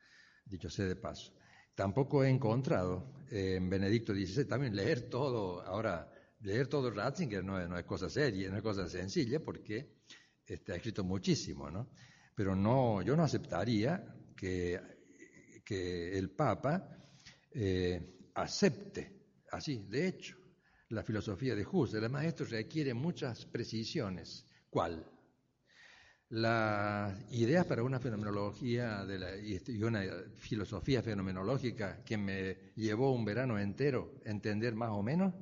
dicho sea de paso. Tampoco he encontrado en Benedicto XVI también leer todo, ahora leer todo Ratzinger no es, no es cosa seria, no es cosa sencilla porque está escrito muchísimo, ¿no? Pero no, yo no aceptaría que, que el Papa eh, acepte, así, de hecho, la filosofía de Husserl. Además, esto requiere muchas precisiones. ¿Cuál? Las ideas para una fenomenología de la, y una filosofía fenomenológica que me llevó un verano entero entender más o menos,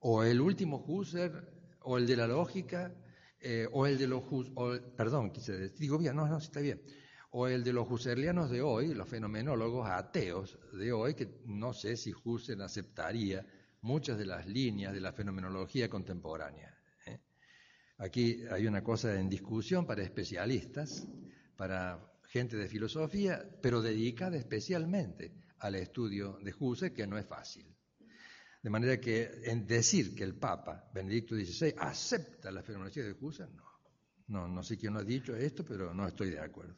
o el último Husserl, o el de la lógica, eh, o el de los, perdón, quise, digo bien, no, no, está bien, o el de los husserlianos de hoy, los fenomenólogos ateos de hoy, que no sé si Husserl aceptaría muchas de las líneas de la fenomenología contemporánea. Aquí hay una cosa en discusión para especialistas, para gente de filosofía, pero dedicada especialmente al estudio de Husserl, que no es fácil. De manera que en decir que el Papa Benedicto XVI acepta la fenomenología de Husserl, no. No, no sé quién lo ha dicho esto, pero no estoy de acuerdo.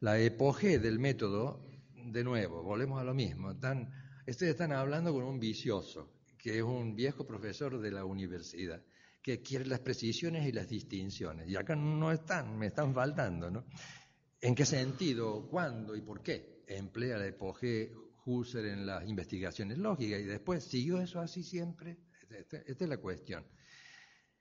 La epogé del método, de nuevo, volvemos a lo mismo. Están, ustedes están hablando con un vicioso, que es un viejo profesor de la universidad que quiere las precisiones y las distinciones. Y acá no están, me están faltando, ¿no? ¿En qué sentido, cuándo y por qué emplea la epogé Husserl en las investigaciones lógicas y después siguió eso así siempre? Esta, esta es la cuestión.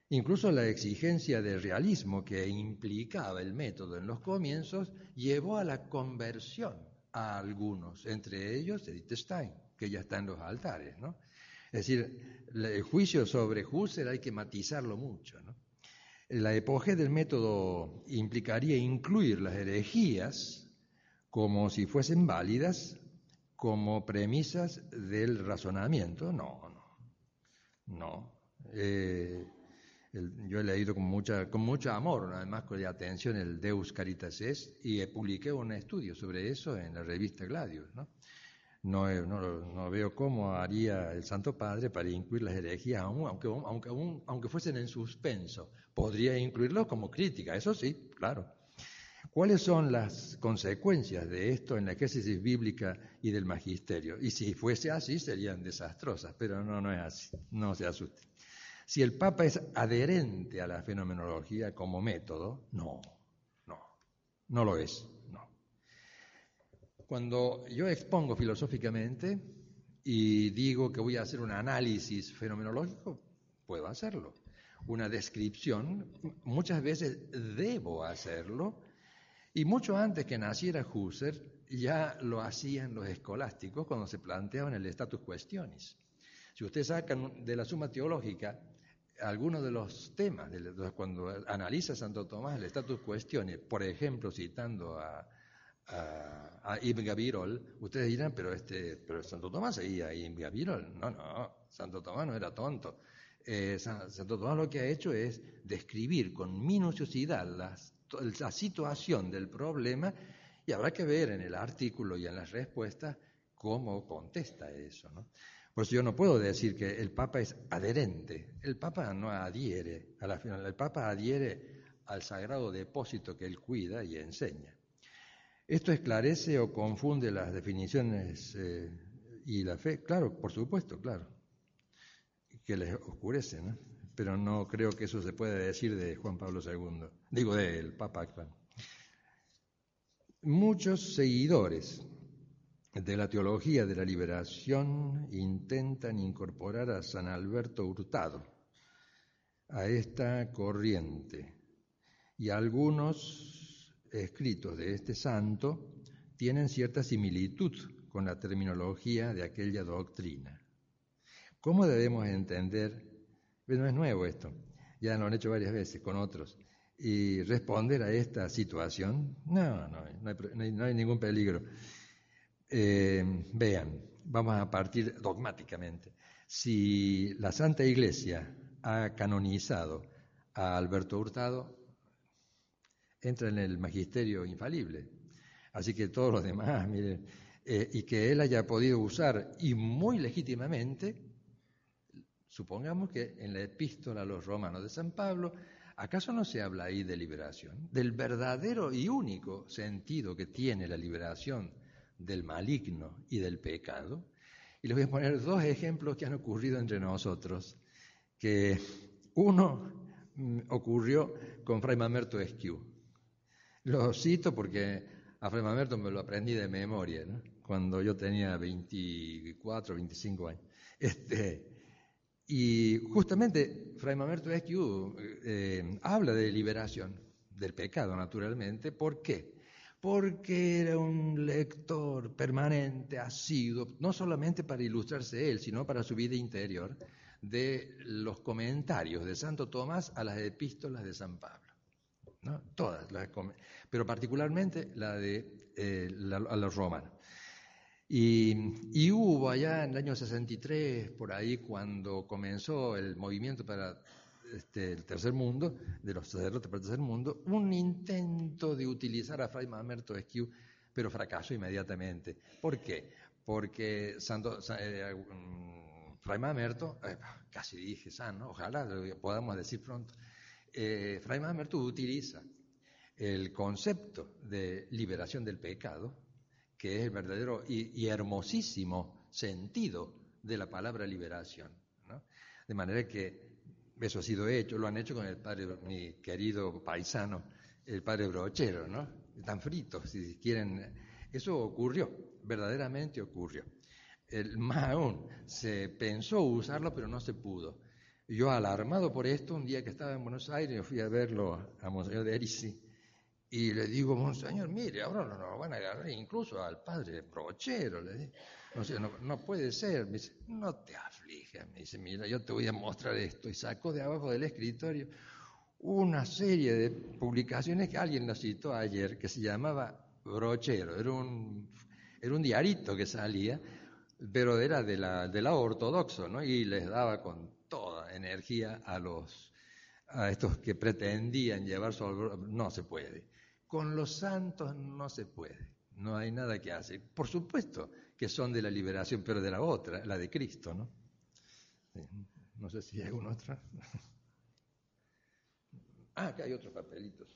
Incluso la exigencia de realismo que implicaba el método en los comienzos llevó a la conversión a algunos, entre ellos Edith Stein, que ya está en los altares, ¿no? Es decir, el juicio sobre Husserl hay que matizarlo mucho. La epoge del método implicaría incluir las herejías como si fuesen válidas como premisas del razonamiento. No, no, no. Eh, yo he leído con, mucha, con mucho amor, además con atención, el Deus Caritas Es y publiqué un estudio sobre eso en la revista Gladius. No, no, veo cómo haría el Santo Padre para incluir las herejías, aunque, aunque, aunque fuesen en suspenso. Podría incluirlo como crítica, eso sí, claro. ¿Cuáles son las consecuencias de esto en la crisis bíblica y del magisterio? Y si fuese así, serían desastrosas, pero no, no es así, no se asuste. Si el Papa es adherente a la fenomenología como método, no, no, no lo es. Cuando yo expongo filosóficamente y digo que voy a hacer un análisis fenomenológico, puedo hacerlo. Una descripción, muchas veces debo hacerlo Y mucho antes que naciera Husserl, ya lo hacían los escolásticos cuando se planteaban el status questionis. Si ustedes sacan de la suma teológica algunos de los temas, cuando analiza Santo Tomás el status questionis, por ejemplo, citando a, a, Ibn Gabirol, ustedes dirán, pero, este, pero Santo Tomás seguía a Ibn Gabirol. No, no, Santo Tomás no era tonto. Eh, Santo Tomás lo que ha hecho es describir con minuciosidad la situación del problema y habrá que ver en el artículo y en las respuestas cómo contesta eso. ¿no? Por eso yo no puedo decir que el Papa es adherente. El Papa no adhiere a la final. El Papa adhiere al sagrado depósito que él cuida y enseña. ¿Esto esclarece o confunde las definiciones eh, y la fe? Claro, por supuesto, claro, que les oscurece, ¿no? Pero no creo que eso se pueda decir de Juan Pablo II, digo del Papa actual. Muchos seguidores de la teología de la liberación intentan incorporar a San Alberto Hurtado a esta corriente y algunos escritos de este santo tienen cierta similitud con la terminología de aquella doctrina. ¿Cómo debemos entender? No es nuevo esto, ya lo han hecho varias veces con otros. Y responder a esta situación, no, no, no, hay, ningún peligro. Eh, vean, vamos a partir dogmáticamente. Si la Santa Iglesia ha canonizado a Alberto Hurtado, entra en el magisterio infalible. Así que todos los demás, miren, eh, y que él haya podido usar, y muy legítimamente, supongamos que en la epístola a los romanos de San Pablo, ¿acaso no se habla ahí de liberación? Del verdadero y único sentido que tiene la liberación del maligno y del pecado. Y les voy a poner dos ejemplos que han ocurrido entre nosotros, que uno mm, ocurrió con Fray Mamerto Esquiu. Lo cito porque a Mamerto me lo aprendí de memoria, cuando yo tenía 24, 25 años. Este, y justamente Fray Mamerto Esquiú eh, habla de liberación del pecado, naturalmente. ¿Por qué? Porque era un lector permanente, asiduo, no solamente para ilustrarse él, sino para su vida interior, de los comentarios de Santo Tomás a las epístolas de San Pablo. Todas, las, pero particularmente la de eh, a los romanos. Y, hubo allá en el año 63, por ahí, cuando comenzó el movimiento para este, el tercer mundo, de los sacerdotes para el tercer mundo, un intento de utilizar a Fray Mamerto Esquiu, pero fracasó inmediatamente. ¿Por qué? Porque Santo, eh, mm, Fray Mamerto, eh, casi dije sano, ojalá lo podamos decir pronto, eh, Fray Mamerto utiliza el concepto de liberación del pecado, que es el verdadero y, hermosísimo sentido de la palabra liberación. De manera que eso ha sido hecho, lo han hecho con el padre, mi querido paisano, el padre Brochero, ¿no? Están fritos, si quieren. Eso ocurrió, verdaderamente ocurrió. El, más aún, se pensó usarlo, pero no se pudo. Yo, alarmado por esto, un día que estaba en Buenos Aires, fui a verlo a Monseñor de Erisi y le digo, Monseñor, mire, ahora no nos van a agarrar incluso al padre Brochero. Le digo, no, puede ser. Me dice, no te aflijas. Me dice, mira, yo te voy a mostrar esto. Y sacó de abajo del escritorio una serie de publicaciones que alguien nos citó ayer, que se llamaba Brochero. Era un, era un diarito que salía, pero era de la, de la ortodoxo, ¿no? Y les daba con toda energía a los a estos que pretendían llevar su no se puede. Con los santos no se puede, no hay nada que hacer. Por supuesto que son de la liberación, pero de la otra, la de Cristo, ¿no? No sé si hay alguna otra. Ah, acá hay otros papelitos.